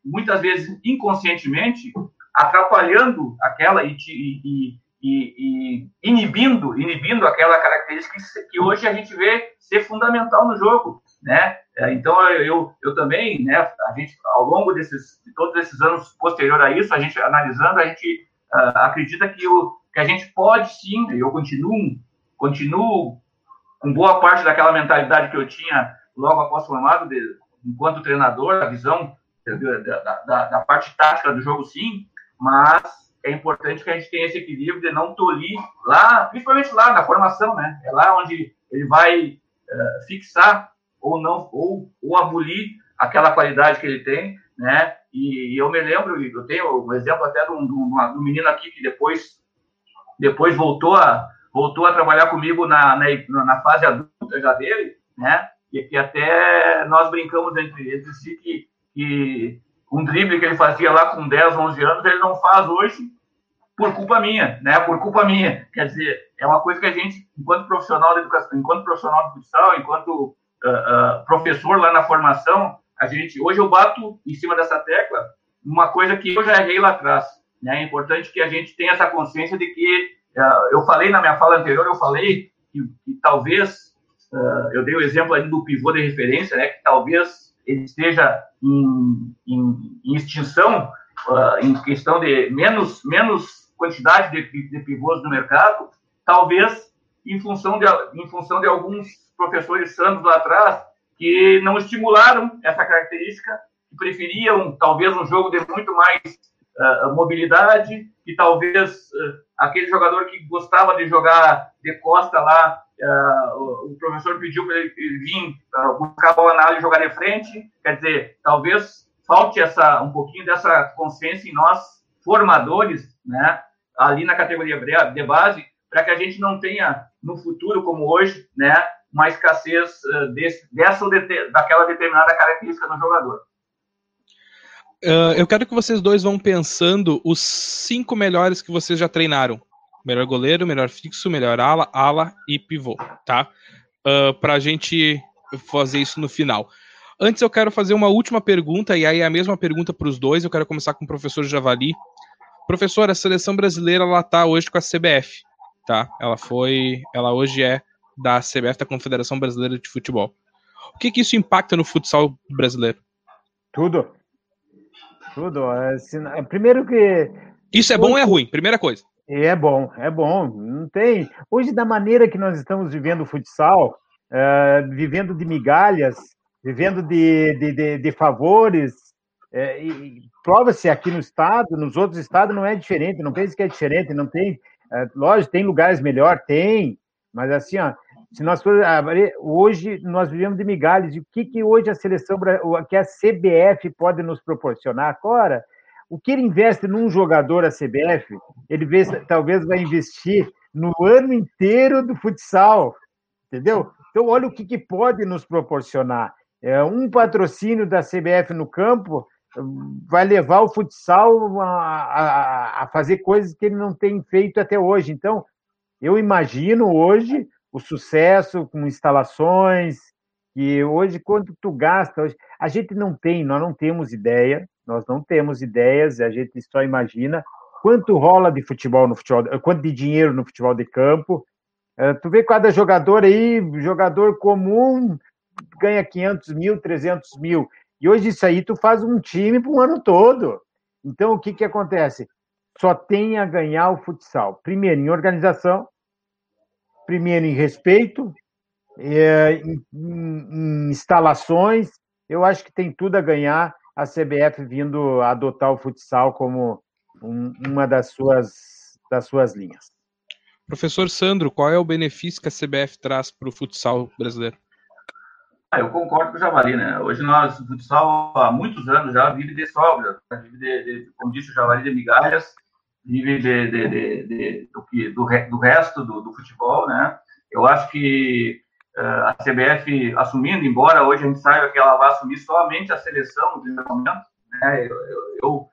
muitas vezes inconscientemente, atrapalhando aquela e, e, e, e, inibindo, inibindo aquela característica que, que, hoje a gente vê ser fundamental no jogo, né? É, então eu, eu também, né? A gente ao longo desses de todos esses anos posterior a isso, a gente analisando, a gente uh, acredita que, o, que a gente pode sim, eu continuo, continuo com boa parte daquela mentalidade que eu tinha logo após formado, de, enquanto treinador, a visão da, da, da, parte tática do jogo, sim, mas é importante que a gente tenha esse equilíbrio de não tolir lá, principalmente lá na formação, né? É lá onde ele vai uh, fixar ou não, ou, ou abolir aquela qualidade que ele tem, né? E, eu me lembro, eu tenho um exemplo até de um, de um, menino aqui que depois, depois voltou, a, voltou a trabalhar comigo na, na, na fase adulta já dele, né? E que até nós brincamos entre, entre si que, que um drible que ele fazia lá com 10, 11 anos, ele não faz hoje por culpa minha, né? Por culpa minha. Quer dizer, é uma coisa que a gente, enquanto profissional da educação, enquanto profissional de futsal, enquanto uh, uh, professor lá na formação, a gente hoje eu bato em cima dessa tecla uma coisa que eu já errei lá atrás. Né? É importante que a gente tenha essa consciência de que uh, eu falei na minha fala anterior, eu falei que, que talvez uh, eu dei o exemplo ali do pivô de referência, né? Que talvez ele esteja em, em, em extinção uh, em questão de menos menos quantidade de, de pivôs no mercado, talvez em função de em função de alguns professores santos lá atrás que não estimularam essa característica, que preferiam talvez um jogo de muito mais uh, mobilidade, que talvez uh, aquele jogador que gostava de jogar de costa lá, uh, o, o, professor pediu para ele vir buscar a bola na área e jogar de frente. Quer dizer, talvez falte essa um pouquinho dessa consciência em nós formadores, né, ali na categoria de base, para que a gente não tenha no futuro como hoje, né, uma escassez uh, desse, dessa daquela determinada característica no jogador. Uh, eu quero que vocês dois vão pensando os cinco melhores que vocês já treinaram Melhor goleiro, melhor fixo, melhor ala, ala e pivô, tá? Uh, pra gente fazer isso no final. Antes eu quero fazer uma última pergunta, e aí é a mesma pergunta para os dois. Eu quero começar com o professor Javali. Professor, a seleção brasileira ela tá hoje com a CBF, tá? Ela foi, ela hoje é da CBF, da Confederação Brasileira de Futebol. O que que isso impacta no futsal brasileiro? Tudo. Tudo. É, primeiro que. Isso é bom ou é ruim? Primeira coisa. É bom, é bom. Não tem. Hoje, da maneira que nós estamos vivendo o futsal, é, vivendo de migalhas, vivendo de, de, de, de favores, é, prova-se aqui no estado, nos outros estados não é diferente, não pense que é diferente, não tem. É, lógico, tem lugares melhor, tem, mas assim, ó, se nós hoje nós vivemos de migalhas, e o que, que hoje a seleção, que a CBF pode nos proporcionar agora? O que ele investe num jogador a CBF, ele vê, talvez vai investir no ano inteiro do futsal, entendeu? Então, olha o que, que pode nos proporcionar. É, um patrocínio da CBF no campo vai levar o futsal a, a, a fazer coisas que ele não tem feito até hoje. Então, eu imagino hoje o sucesso com instalações, que hoje, quanto tu gasta, hoje, a gente não tem, nós não temos ideia, nós não temos ideias, a gente só imagina quanto rola de futebol no futebol, quanto de dinheiro no futebol de campo. É, tu vê cada jogador aí, jogador comum, ganha 500 mil, 300 mil. E hoje isso aí tu faz um time para um ano todo. Então, o que, que acontece? Só tem a ganhar o futsal. Primeiro, em organização, primeiro em respeito, é, em, em, instalações, eu acho que tem tudo a ganhar a CBF vindo adotar o futsal como um, uma das suas, das suas linhas. Professor Sandro, qual é o benefício que a CBF traz para o futsal brasileiro? Ah, eu concordo com o Javali, né? Hoje nós, o futsal, há muitos anos já vive de sobra, né? vive de, de, como disse o Javali, de migalhas, vive de, de, de, de do, que, do, do resto do, do, futebol, né? Eu acho que uh, a CBF assumindo, embora hoje a gente saiba que ela vai assumir somente a seleção no momento, né? Eu, eu,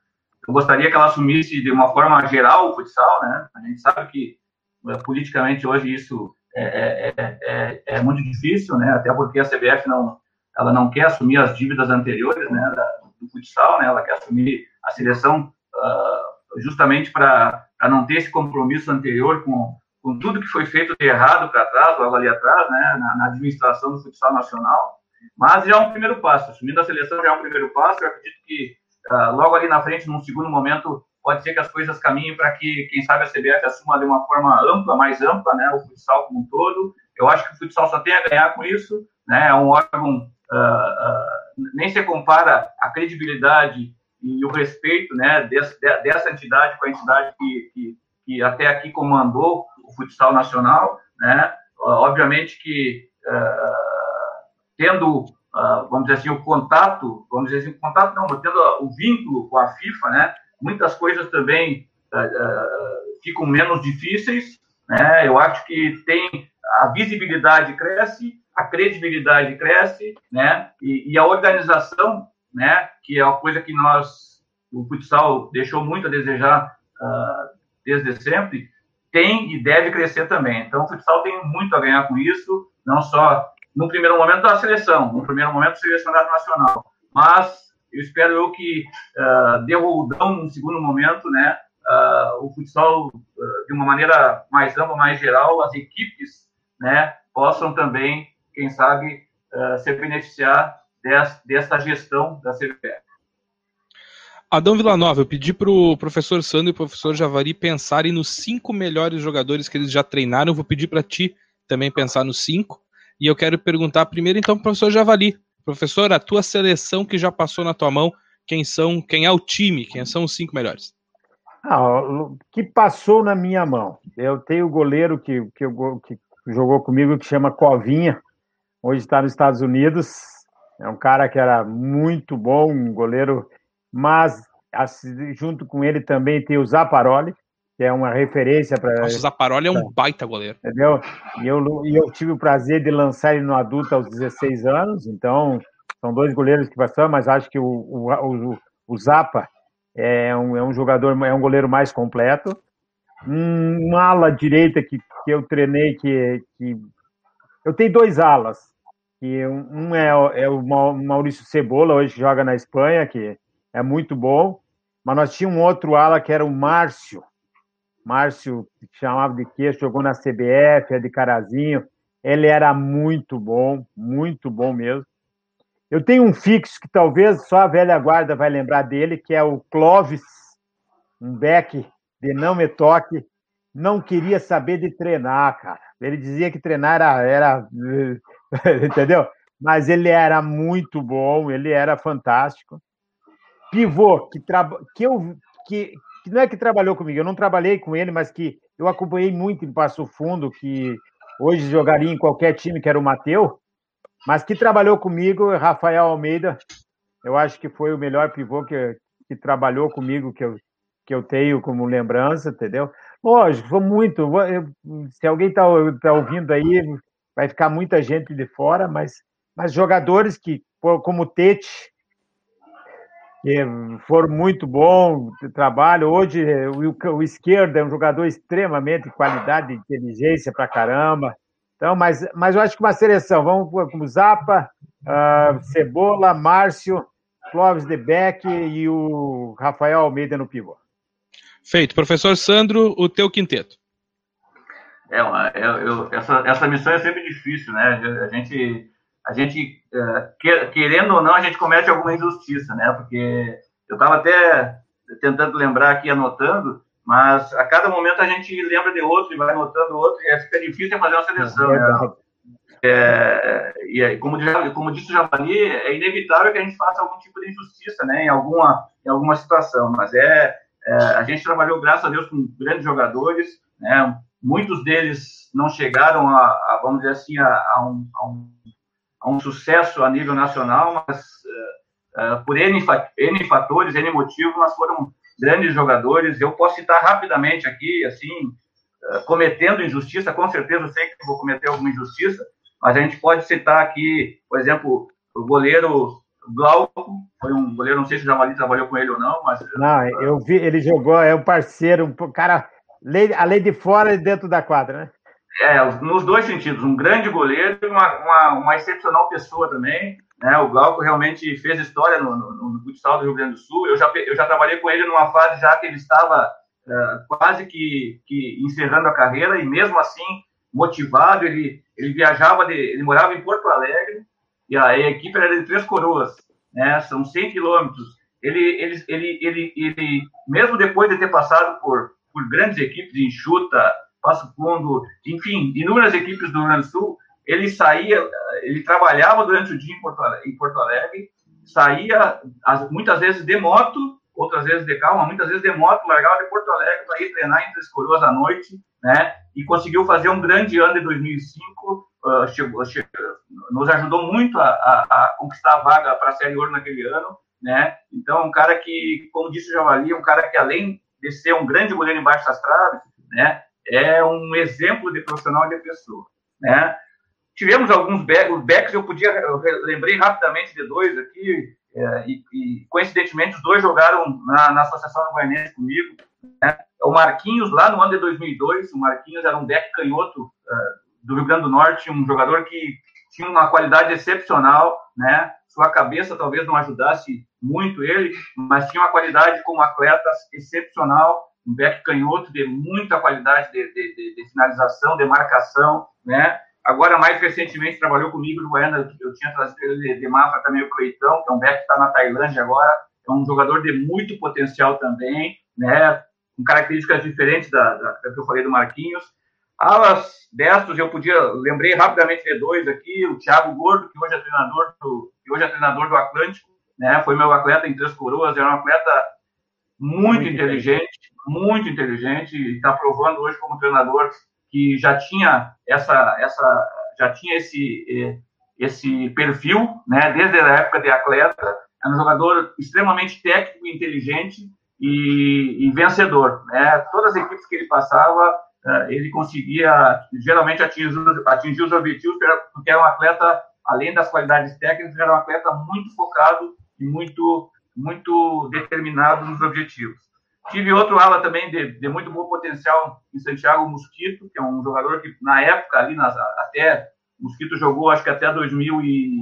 eu, gostaria que ela assumisse de uma forma geral o futsal, né? A gente sabe que uh, politicamente hoje isso é, é, é, é, muito difícil, né? Até porque a CBF não, ela não quer assumir as dívidas anteriores, né? Da, do futsal, né? Ela quer assumir a seleção uh, justamente para não ter esse compromisso anterior com, com tudo que foi feito de errado para trás, logo ali atrás, né, na, na, administração do futsal nacional. Mas já é um primeiro passo, assumindo a seleção já é um primeiro passo. Eu acredito que uh, logo ali na frente, num segundo momento, pode ser que as coisas caminhem para que, quem sabe, a CBF assuma de uma forma ampla, mais ampla, né, o futsal como um todo. Eu acho que o futsal só tem a ganhar com isso, né, é um órgão, uh, uh, nem se compara a credibilidade e o respeito né, dessa, dessa entidade com a entidade que, que, que, até aqui comandou o futsal nacional, né? Obviamente que uh, tendo, uh, vamos dizer assim, o contato, vamos dizer assim, o contato não, tendo o vínculo com a FIFA, né? Muitas coisas também uh, ficam menos difíceis, né? Eu acho que tem a visibilidade cresce, a credibilidade cresce, né? E, e a organização né? Que é uma coisa que nós, o futsal deixou muito a desejar uh, desde sempre, tem e deve crescer também. Então, o futsal tem muito a ganhar com isso, não só no primeiro momento da seleção, no primeiro momento do selecionado nacional, mas eu espero eu que uh, dê roldão segundo momento, né? Uh, o futsal, uh, de uma maneira mais ampla, mais geral, as equipes, né, possam também, quem sabe, uh, se beneficiar dessa gestão da CBF. Adão Villanova, eu pedi para o professor Sandro e o professor Javari pensarem nos cinco melhores jogadores que eles já treinaram. Eu vou pedir para ti também pensar nos cinco. E eu quero perguntar primeiro então para o professor Javari. Professor, a tua seleção que já passou na tua mão, quem são, quem é o time, quem são os cinco melhores? Ah, que passou na minha mão. Eu tenho o goleiro que, que, que jogou comigo que chama Covinha, hoje está nos Estados Unidos, é um cara que era muito bom, um goleiro, mas junto com ele também tem o Zaparoli, que é uma referência para. O Zaparoli é um baita goleiro. Entendeu? E eu, e eu tive o prazer de lançar ele no adulto aos 16 anos, então são dois goleiros que passaram, mas acho que o, o, o, o Zapa é um, é um jogador, é um goleiro mais completo. um, ala direita que, que eu treinei, que, que eu tenho dois alas. Que um é, é o Maurício Cebola, hoje joga na Espanha, que é muito bom. Mas nós tínhamos um outro ala que era o Márcio. Márcio, que chamava de queixo, jogou na CBF, é de Carazinho. Ele era muito bom, muito bom mesmo. Eu tenho um fixo que talvez só a velha guarda vai lembrar dele, que é o Clóvis, um back de não me toque, não queria saber de treinar, cara. Ele dizia que treinar era, era entendeu? Mas ele era muito bom, ele era fantástico. Pivô, que, que eu que, que não é que trabalhou comigo, eu não trabalhei com ele, mas que eu acompanhei muito em Passo Fundo, que hoje jogaria em qualquer time, que era o Mateu, mas que trabalhou comigo, Rafael Almeida, eu acho que foi o melhor pivô que, que trabalhou comigo, que eu, que eu tenho como lembrança, entendeu? Lógico, foi muito. Se alguém está tá ouvindo aí, vai ficar muita gente de fora, mas, mas jogadores que, como o Tete, que foram muito bom trabalho. Hoje, o, o esquerdo é um jogador extremamente de qualidade, de inteligência para caramba. Então, mas, mas eu acho que uma seleção, vamos com Zapa, uh, Cebola, Márcio, Clóvis de Beck e o Rafael Almeida no pivô. Feito. Professor Sandro, o teu quinteto. É, eu, eu, essa, essa missão é sempre difícil, né? A gente, a gente é, querendo ou não, a gente comete alguma injustiça, né? Porque eu estava até tentando lembrar aqui, anotando, mas a cada momento a gente lembra de outro e vai anotando outro, e fica difícil fazer uma seleção, é né? É, e como, como disse o Javali, é inevitável que a gente faça algum tipo de injustiça, né? Em alguma, em alguma situação, mas é, é, a gente trabalhou, graças a Deus, com grandes jogadores, né? muitos deles não chegaram a, a vamos dizer assim, a, a, um, um, a, um, sucesso a nível nacional, mas é, é, por N, N fatores, N motivos, nós foram grandes jogadores. Eu posso citar rapidamente aqui, assim, é, cometendo injustiça, com certeza eu sei que vou cometer alguma injustiça, mas a gente pode citar aqui, por exemplo, o goleiro Glauco foi um goleiro, não sei se o Javali trabalhou com ele ou não, mas. Não, eu vi, ele jogou, é um parceiro, um cara, além de fora e dentro da quadra, né? É, nos dois sentidos, um grande goleiro e uma, uma, uma, excepcional pessoa também. Né? O Glauco realmente fez história no, no, no futsal do Rio Grande do Sul. Eu já, eu já trabalhei com ele numa fase já que ele estava uh, quase que, que encerrando a carreira e mesmo assim motivado, ele, ele viajava, de, ele morava em Porto Alegre, e a equipe era de Três Coroas, né? São 100 quilômetros. Ele, ele, ele, ele, ele, mesmo depois de ter passado por, por grandes equipes Enxuta, Passo Fundo, enfim, inúmeras equipes do Rio Grande do Sul, ele saía, ele trabalhava durante o dia em Porto Alegre, em Porto Alegre saía muitas vezes de moto, outras vezes de carro, muitas vezes de moto, largava de Porto Alegre para ir treinar em Três Coroas à noite, né? E conseguiu fazer um grande ano de 2005, uh, chegou, chegou, nos ajudou muito a, a, a conquistar a vaga para a Série Ouro naquele ano, né? Então, um cara que, como disse o Javali, um cara que além de ser um grande goleiro embaixo das traves, né? É um exemplo de profissional de pessoa, né? Tivemos alguns backs, backs eu podia, eu lembrei rapidamente de dois aqui, é, e, e, coincidentemente os dois jogaram na, na Associação do Guarnense comigo, né? O Marquinhos, lá no ano de 2002, o Marquinhos era um back canhoto, uh, do Rio Grande do Norte, um jogador que tinha uma qualidade excepcional, né? Sua cabeça talvez não ajudasse muito ele, mas tinha uma qualidade como atleta excepcional, um back canhoto de muita qualidade de, de, de, de finalização, de marcação, né? Agora, mais recentemente, trabalhou comigo no Goiânia, eu tinha trazido ele de Mafra também, o Cleitão, que é um back que está na Tailândia agora, é um jogador de muito potencial também, né? Com características diferentes da, da, da que eu falei do Marquinhos. Alas destros, eu podia, lembrei rapidamente de dois aqui, o Thiago Gordo, que hoje é treinador do, que hoje é treinador do Atlântico, né? Foi meu atleta em Três Coroas, era um atleta muito, muito inteligente, muito inteligente, e está provando hoje como treinador que já tinha essa, essa, já tinha esse, eh, esse perfil, né? Desde a época de atleta, era um jogador extremamente técnico, inteligente e, e vencedor, né? Todas as equipes que ele passava é, ele conseguia geralmente atingir, atingir os objetivos, porque era um atleta, além das qualidades técnicas, era um atleta muito focado e muito, muito determinado nos objetivos. Tive outro ala também de, de, muito bom potencial em Santiago Mosquito, que é um jogador que na época ali nas, até Mosquito jogou acho que até 2000 e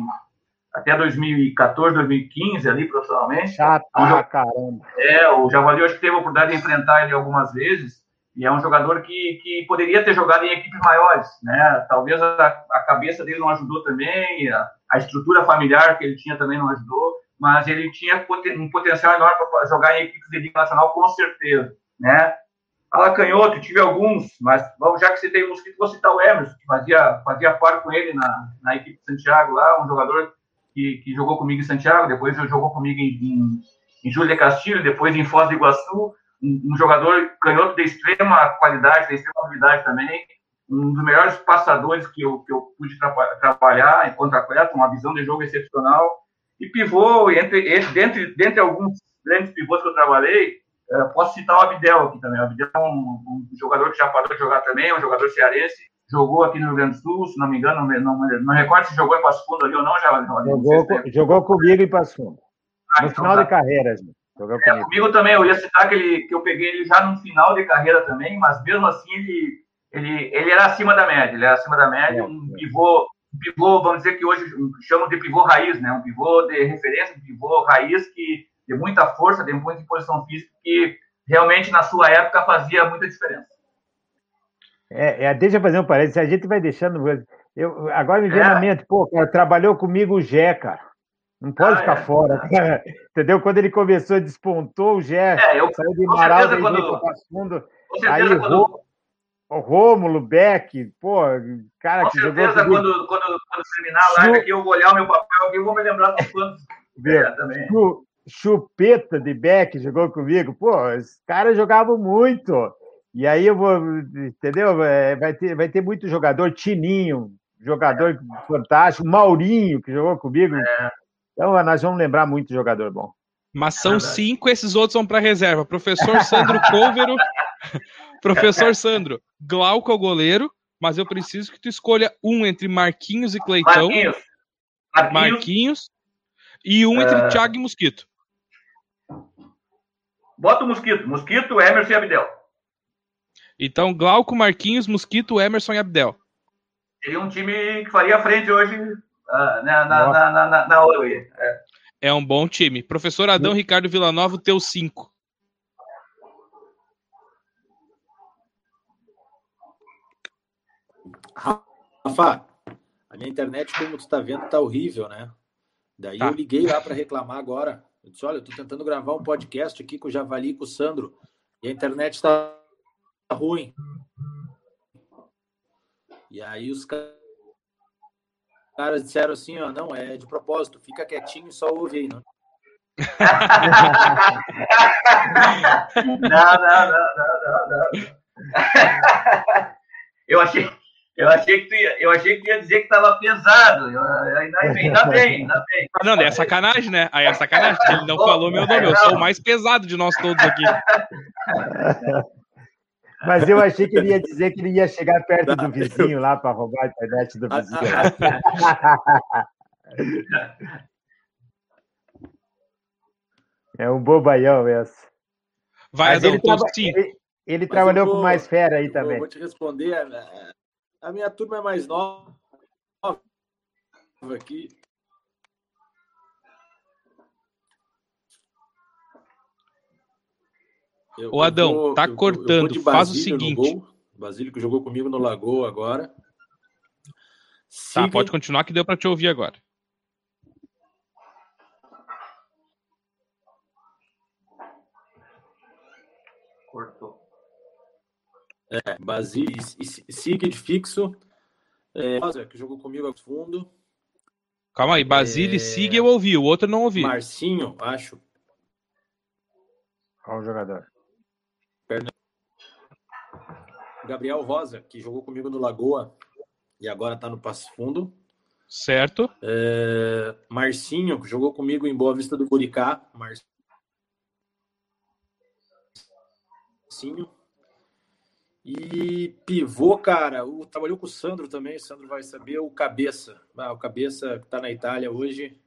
até 2014, 2015 ali profissionalmente. Chato é um pra caramba. É, o Javali acho que teve a oportunidade de enfrentar ele algumas vezes e é um jogador que, que poderia ter jogado em equipes maiores, né? Talvez a, a cabeça dele não ajudou também, a, a, estrutura familiar que ele tinha também não ajudou, mas ele tinha um potencial enorme para jogar em equipes de Liga Nacional, com certeza, né? Canhoto, tive alguns, mas já que você tem um mosquito, vou citar o Emerson, que fazia, fazia parte com ele na, na equipe de Santiago lá, um jogador que, que jogou comigo em Santiago, depois jogou comigo em, em, em Júlia Castilho, depois em Foz do Iguaçu, um, jogador canhoto de extrema qualidade, de extrema habilidade também, um dos melhores passadores que eu, que eu pude tra trabalhar enquanto atleta, uma visão de jogo excepcional. E pivô, entre, dentre, dentre alguns grandes pivôs que eu trabalhei, uh, posso citar o Abdel aqui também. O Abdel é um, um, jogador que já parou de jogar também, é um jogador cearense, jogou aqui no Rio Grande do Sul, se não me engano, não, não, não recordo se jogou em Passo Fundo ali ou não. Já, jogou, jogou comigo em Passo Fundo. Ah, no então final tá. de carreira, gente. É, comigo também, eu ia citar que, ele, que eu peguei ele já no final de carreira também, mas mesmo assim ele, ele, ele era acima da média, ele era acima da média, é, um pivô, um pivô, vamos dizer que hoje chamam de pivô raiz, né? Um pivô de referência, um pivô raiz que de muita força, de muita imposição física, que realmente na sua época fazia muita diferença. É, é, deixa eu fazer um parênteses, a gente vai deixando. Eu, agora me vem é. na mente, pô, cara, trabalhou comigo o Gé, cara. Não pode ah, ficar é. fora. Entendeu? Quando ele começou, despontou o Gé, é, eu, saiu de Amaral, veio quando... para fundo. Aí quando... o Rômulo, Beck, pô, cara com que certeza, jogou... quando, quando, quando terminar a live aqui, eu vou olhar o meu papel aqui e vou me lembrar dos quantos. É, também. Chupeta de Beck jogou comigo. Pô, os caras jogavam muito. E aí eu vou, entendeu? É, vai ter, vai ter muito jogador, Tininho, jogador fantástico, Maurinho, que jogou comigo. É. Então, nós vamos lembrar muito de jogador bom. Mas são é cinco, esses outros vão para reserva. Professor Sandro Couvero, professor Sandro, Glauco é o goleiro, mas eu preciso que tu escolha um entre Marquinhos e Cleitão. Marquinhos. Marquinhos. Marquinhos e um entre uh... Thiago e Mosquito. Bota o Mosquito. Mosquito, Emerson e Abdel. Então, Glauco, Marquinhos, Mosquito, Emerson e Abdel. Seria um time que faria frente hoje ah, na, na, na, na, na É. é um bom time. Professor Adão Ricardo Villanova, o teu 5. Rafa, a minha internet, como tu está vendo, tá horrível, né? Daí tá. eu liguei lá para reclamar agora. Eu disse, olha, eu tô tentando gravar um podcast aqui com o Javali e com o Sandro. E a internet está ruim. E aí os caras caras disseram assim, ó, não, é de propósito, fica quietinho e só ouve aí, não. não, não, não, não, não, Eu achei, eu achei que tu ia, eu achei que ia dizer que estava pesado. Ainda, ainda bem, ainda bem. Ah, não, é sacanagem, né? Aí é sacanagem, ele não falou meu nome, eu sou o mais pesado de nós todos aqui. Mas eu achei que ele ia dizer que ele ia chegar perto do vizinho lá para roubar a internet do vizinho. é um bobaião essa. Vai, Adão, ele, traba... ele, ele trabalhou vou, com mais fera aí também. Vou te responder. A minha turma é mais nova aqui. Eu, o Adão, vou, tá cortando. Faz o seguinte. Basílio que jogou comigo no Lagoa agora. Siga... Tá, pode continuar que deu para te ouvir agora. Cortou. É, Basílio e Sigrid fixo. É, que jogou comigo ao fundo. Calma aí, Basílio é... e Sig eu ouvi, o outro não ouvi. Marcinho, acho. Qual o jogador? Gabriel Rosa, que jogou comigo no Lagoa e agora está no Passo Fundo. Certo. É, Marcinho, que jogou comigo em Boa Vista do Buricá. Marcinho. E pivô, cara, o, trabalhou com o Sandro também, o Sandro vai saber, o Cabeça. Ah, o Cabeça que está na Itália hoje,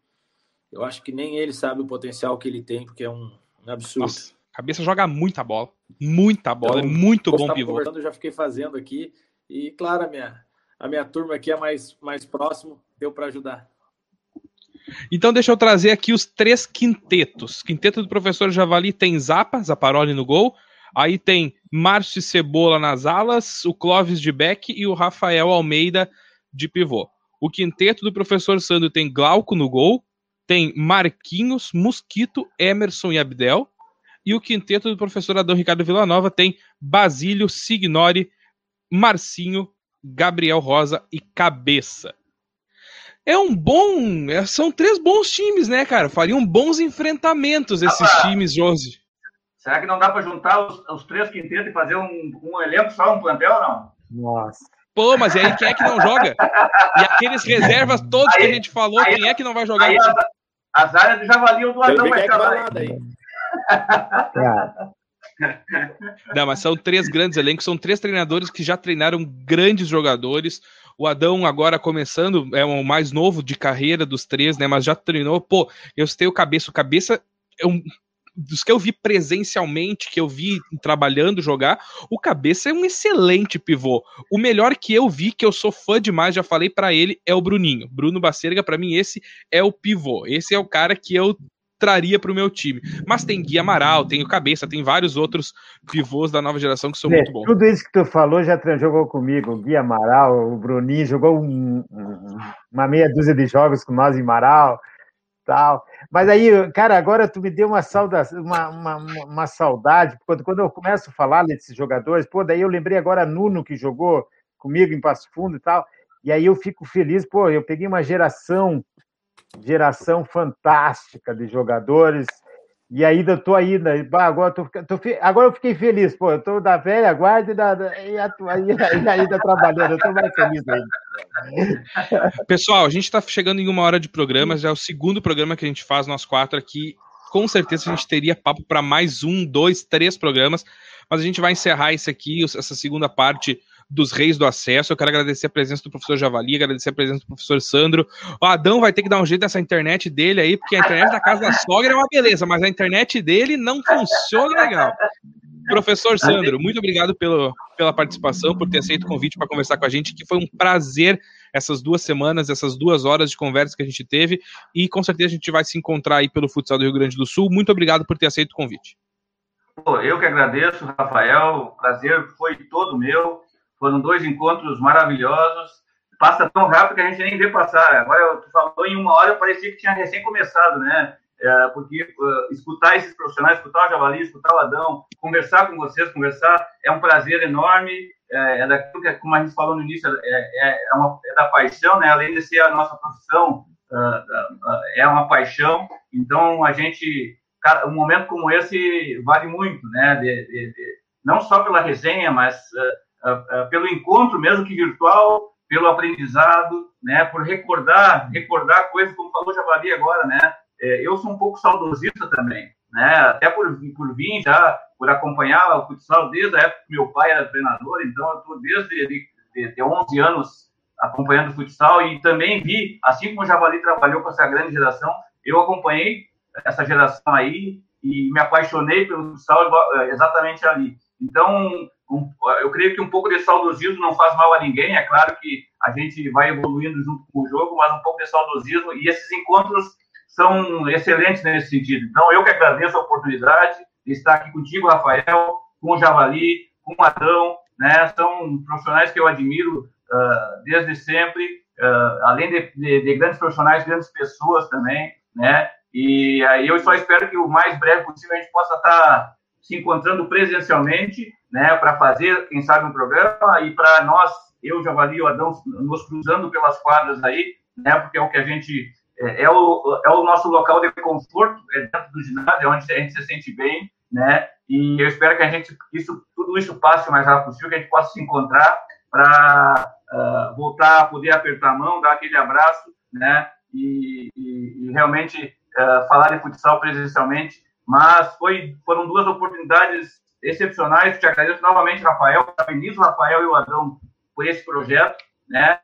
eu acho que nem ele sabe o potencial que ele tem, porque é um, um absurdo. Nossa. Cabeça joga muita bola. Muita bola. Então, é muito bom pivô. Eu já fiquei fazendo aqui. E, claro, a minha, a minha turma aqui é mais, mais próximo, deu para ajudar. Então deixa eu trazer aqui os três quintetos. Quinteto do professor Javali tem Zapa, Zaparoli no gol. Aí tem Márcio Cebola nas alas, o Clóvis de Beck e o Rafael Almeida de pivô. O quinteto do professor Sandro tem Glauco no gol, tem Marquinhos, Mosquito, Emerson e Abdel. E o quinteto do professor Adão Ricardo Villanova tem Basílio, Signori, Marcinho, Gabriel Rosa e Cabeça. É um bom. É, são três bons times, né, cara? Fariam bons enfrentamentos esses ah, times, Josi. Será que não dá para juntar os, os, três quintetos e fazer um, um elenco só, um plantel, não? Nossa. Pô, mas aí quem é que não joga? E aqueles reservas todos aí, que a gente falou, aí, quem é que não vai jogar? Aí, as, as áreas do Javali, o do Adão vai estar lá. Aí. Não, mas são três grandes elencos, são três treinadores que já treinaram grandes jogadores. O Adão agora começando, é o mais novo de carreira dos três, né? Mas já treinou. Pô, eu tenho cabeça. O cabeça é um dos que eu vi presencialmente, que eu vi trabalhando jogar, o Cabeça é um excelente pivô. O melhor que eu vi, que eu sou fã demais, já falei para ele, é o Bruninho. Bruno Bacerga, para mim, esse é o pivô. Esse é o cara que eu traria para o meu time. Mas tem Gui Amaral, tem o Cabeça, tem vários outros pivôs da nova geração que são é, muito bons. Tudo isso que tu falou já jogou comigo. O Gui Amaral, o Bruninho, jogou um, um, uma meia dúzia de jogos com nós em Amaral, tal. Mas aí, cara, agora tu me deu uma, saudade, uma, uma, uma saudade, quando, quando eu começo a falar desses jogadores, pô, daí eu lembrei agora Nuno que jogou comigo em Passo Fundo e tal, e aí eu fico feliz, pô, eu peguei uma geração geração fantástica de jogadores. E ainda estou ainda, agora, tô, tô, agora eu fiquei feliz, pô, eu estou da velha guarda e, da, e, e ainda trabalhando, estou mais feliz ainda. Pessoal, a gente está chegando em uma hora de programa, já é o segundo programa que a gente faz, nós quatro aqui. Com certeza a gente teria papo para mais um, dois, três programas, mas a gente vai encerrar esse aqui, essa segunda parte dos Reis do Acesso. Eu quero agradecer a presença do professor Javali, agradecer a presença do professor Sandro. O Adão vai ter que dar um jeito nessa internet dele aí, porque a internet da casa da sogra é uma beleza, mas a internet dele não funciona legal. Professor Sandro, muito obrigado pelo, pela participação, por ter aceito o convite para conversar com a gente, que foi um prazer essas duas semanas, essas duas horas de conversa que a gente teve, e com certeza a gente vai se encontrar aí pelo futsal do Rio Grande do Sul. Muito obrigado por ter aceito o convite. Eu que agradeço, Rafael, o prazer foi todo meu. Foram dois encontros maravilhosos. Passa tão rápido que a gente nem vê passar. Agora, tu falou em uma hora, parecia que tinha recém começado, né? É, porque uh, escutar esses profissionais, escutar o Javali, escutar o Adão, conversar com vocês, conversar, é um prazer enorme. É, é daquilo que, como a gente falou no início, é, é, é, uma, é da paixão, né? Além de ser a nossa profissão, uh, uh, é uma paixão. Então, a gente, um momento como esse vale muito, né? De, de, de, não só pela resenha, mas uh, pelo encontro, mesmo que virtual, pelo aprendizado, né, por recordar, recordar coisas, como falou Javali agora, né, é, eu sou um pouco saudosista também, né, até por, por vir já, por acompanhar o futsal desde a época que meu pai era treinador, então eu estou desde de, de, de 11 anos acompanhando o futsal e também vi, assim como o Javali trabalhou com essa grande geração, eu acompanhei essa geração aí e me apaixonei pelo futsal exatamente ali. Então, um, eu creio que um pouco de saudosismo não faz mal a ninguém. É claro que a gente vai evoluindo junto com o jogo, mas um pouco de saudosismo e esses encontros são excelentes nesse sentido. Então, eu que agradeço a oportunidade de estar aqui contigo, Rafael, com o Javali, com o Adão, né? São profissionais que eu admiro uh, desde sempre, uh, além de, de, de, grandes profissionais, grandes pessoas também, né? E uh, eu só espero que o mais breve possível a gente possa estar se encontrando presencialmente, né, para fazer, quem sabe, um programa e para nós, eu, Javali e o Adão, nos cruzando pelas quadras aí, né, porque é o que a gente é, é, o, é o nosso local de conforto, é dentro do ginásio, é onde a gente se sente bem, né, e eu espero que a gente, isso, tudo isso passe o mais rápido possível, que a gente possa se encontrar para uh, ah, voltar a poder apertar a mão, dar aquele abraço, né, e, e, e realmente uh, falar de futsal presencialmente mas foi, foram duas oportunidades excepcionais. Te agradeço novamente, Rafael, parabenizo o Rafael e o Adão por esse projeto, né?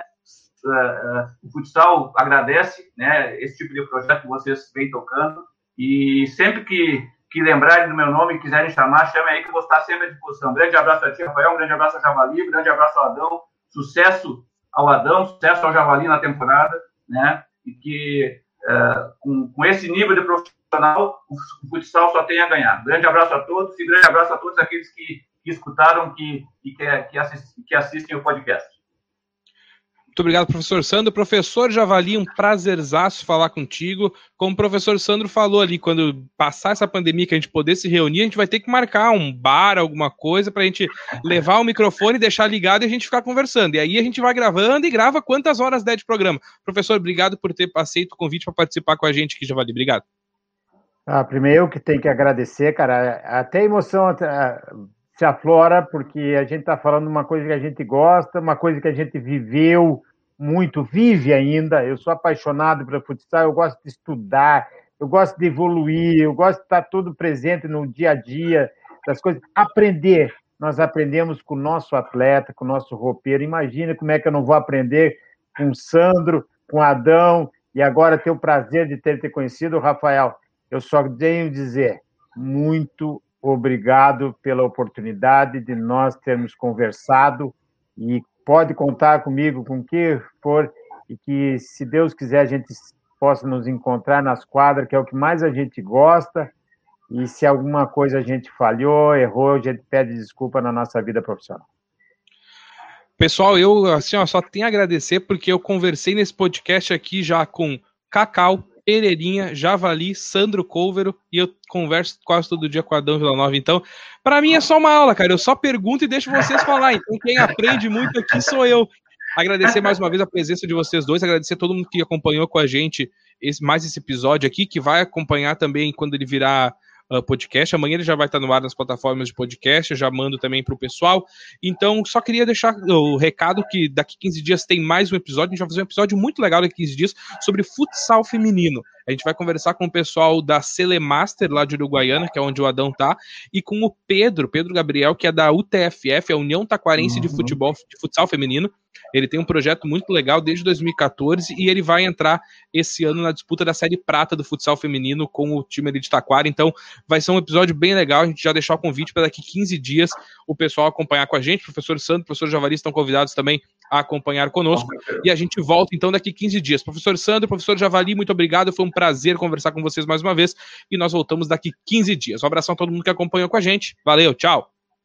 Uh, uh, o futsal agradece, né? Esse tipo de projeto que vocês vêm tocando e sempre que que lembrarem do meu nome e quiserem chamar, chame aí que eu vou estar sempre à disposição. Um grande abraço a ti, Rafael, um grande abraço ao Javali, um grande abraço ao Adão, sucesso ao Adão, sucesso ao Javali na temporada, né? E que uh, com, com, esse nível de profissional, o, futsal só tem a ganhar. Grande abraço a todos e grande abraço a todos aqueles que, que escutaram que, e que, que, assist, que assistem o podcast. Muito obrigado, professor Sandro. Professor Javali, um prazerzaço falar contigo. Como o professor Sandro falou ali, quando passar essa pandemia que a gente poder se reunir, a gente vai ter que marcar um bar, alguma coisa, para a gente levar o microfone, deixar ligado e a gente ficar conversando. E aí a gente vai gravando e grava quantas horas der de programa. Professor, obrigado por ter aceito o convite para participar com a gente aqui, Javali. Obrigado. Ah, primeiro eu que tenho que agradecer, cara. Até a emoção se aflora, porque a gente está falando uma coisa que a gente gosta, uma coisa que a gente viveu muito, vive ainda. Eu sou apaixonado pelo futsal, eu gosto de estudar, eu gosto de evoluir, eu gosto de estar todo presente no dia a dia das coisas. Aprender. Nós aprendemos com o nosso atleta, com o nosso roupeiro. Imagina como é que eu não vou aprender com o Sandro, com o Adão, e agora ter o prazer de ter te conhecido, Rafael. Eu só tenho dizer muito obrigado pela oportunidade de nós termos conversado e pode contar comigo com que for e que, se Deus quiser, a gente possa nos encontrar nas quadras, que é o que mais a gente gosta. E se alguma coisa a gente falhou, errou, a gente pede desculpa na nossa vida profissional. Pessoal, eu assim, ó, só tenho a agradecer porque eu conversei nesse podcast aqui já com Cacau, Pereirinha, Javali, Sandro Couvero e eu converso quase todo dia com Adão Vila Nova. Então, para mim é só uma aula, cara. Eu só pergunto e deixo vocês falar. Então, quem aprende muito aqui sou eu. Agradecer mais uma vez a presença de vocês dois, agradecer todo mundo que acompanhou com a gente esse, mais esse episódio aqui, que vai acompanhar também quando ele virar uh, podcast. Amanhã ele já vai estar no ar nas plataformas de podcast, eu já mando também para o pessoal. Então, só queria deixar o recado que daqui 15 dias tem mais um episódio. A gente vai fazer um episódio muito legal daqui 15 dias sobre futsal feminino. A gente vai conversar com o pessoal da Celemaster, lá de Uruguaiana, que é onde o Adão tá, e com o Pedro, Pedro Gabriel, que é da UTFF, a União Taquarense uhum. de Futebol de Futsal Feminino. Ele tem um projeto muito legal desde 2014 e ele vai entrar esse ano na disputa da Série Prata do futsal feminino com o time de Taquara. Então, vai ser um episódio bem legal. A gente já deixou o convite para daqui 15 dias o pessoal acompanhar com a gente. O professor Santos, o professor Javari estão convidados também a acompanhar conosco. E a gente volta então daqui 15 dias. Professor Sandro, professor Javali, muito obrigado. Foi um prazer conversar com vocês mais uma vez. E nós voltamos daqui 15 dias. Um abração a todo mundo que acompanhou com a gente. Valeu, tchau.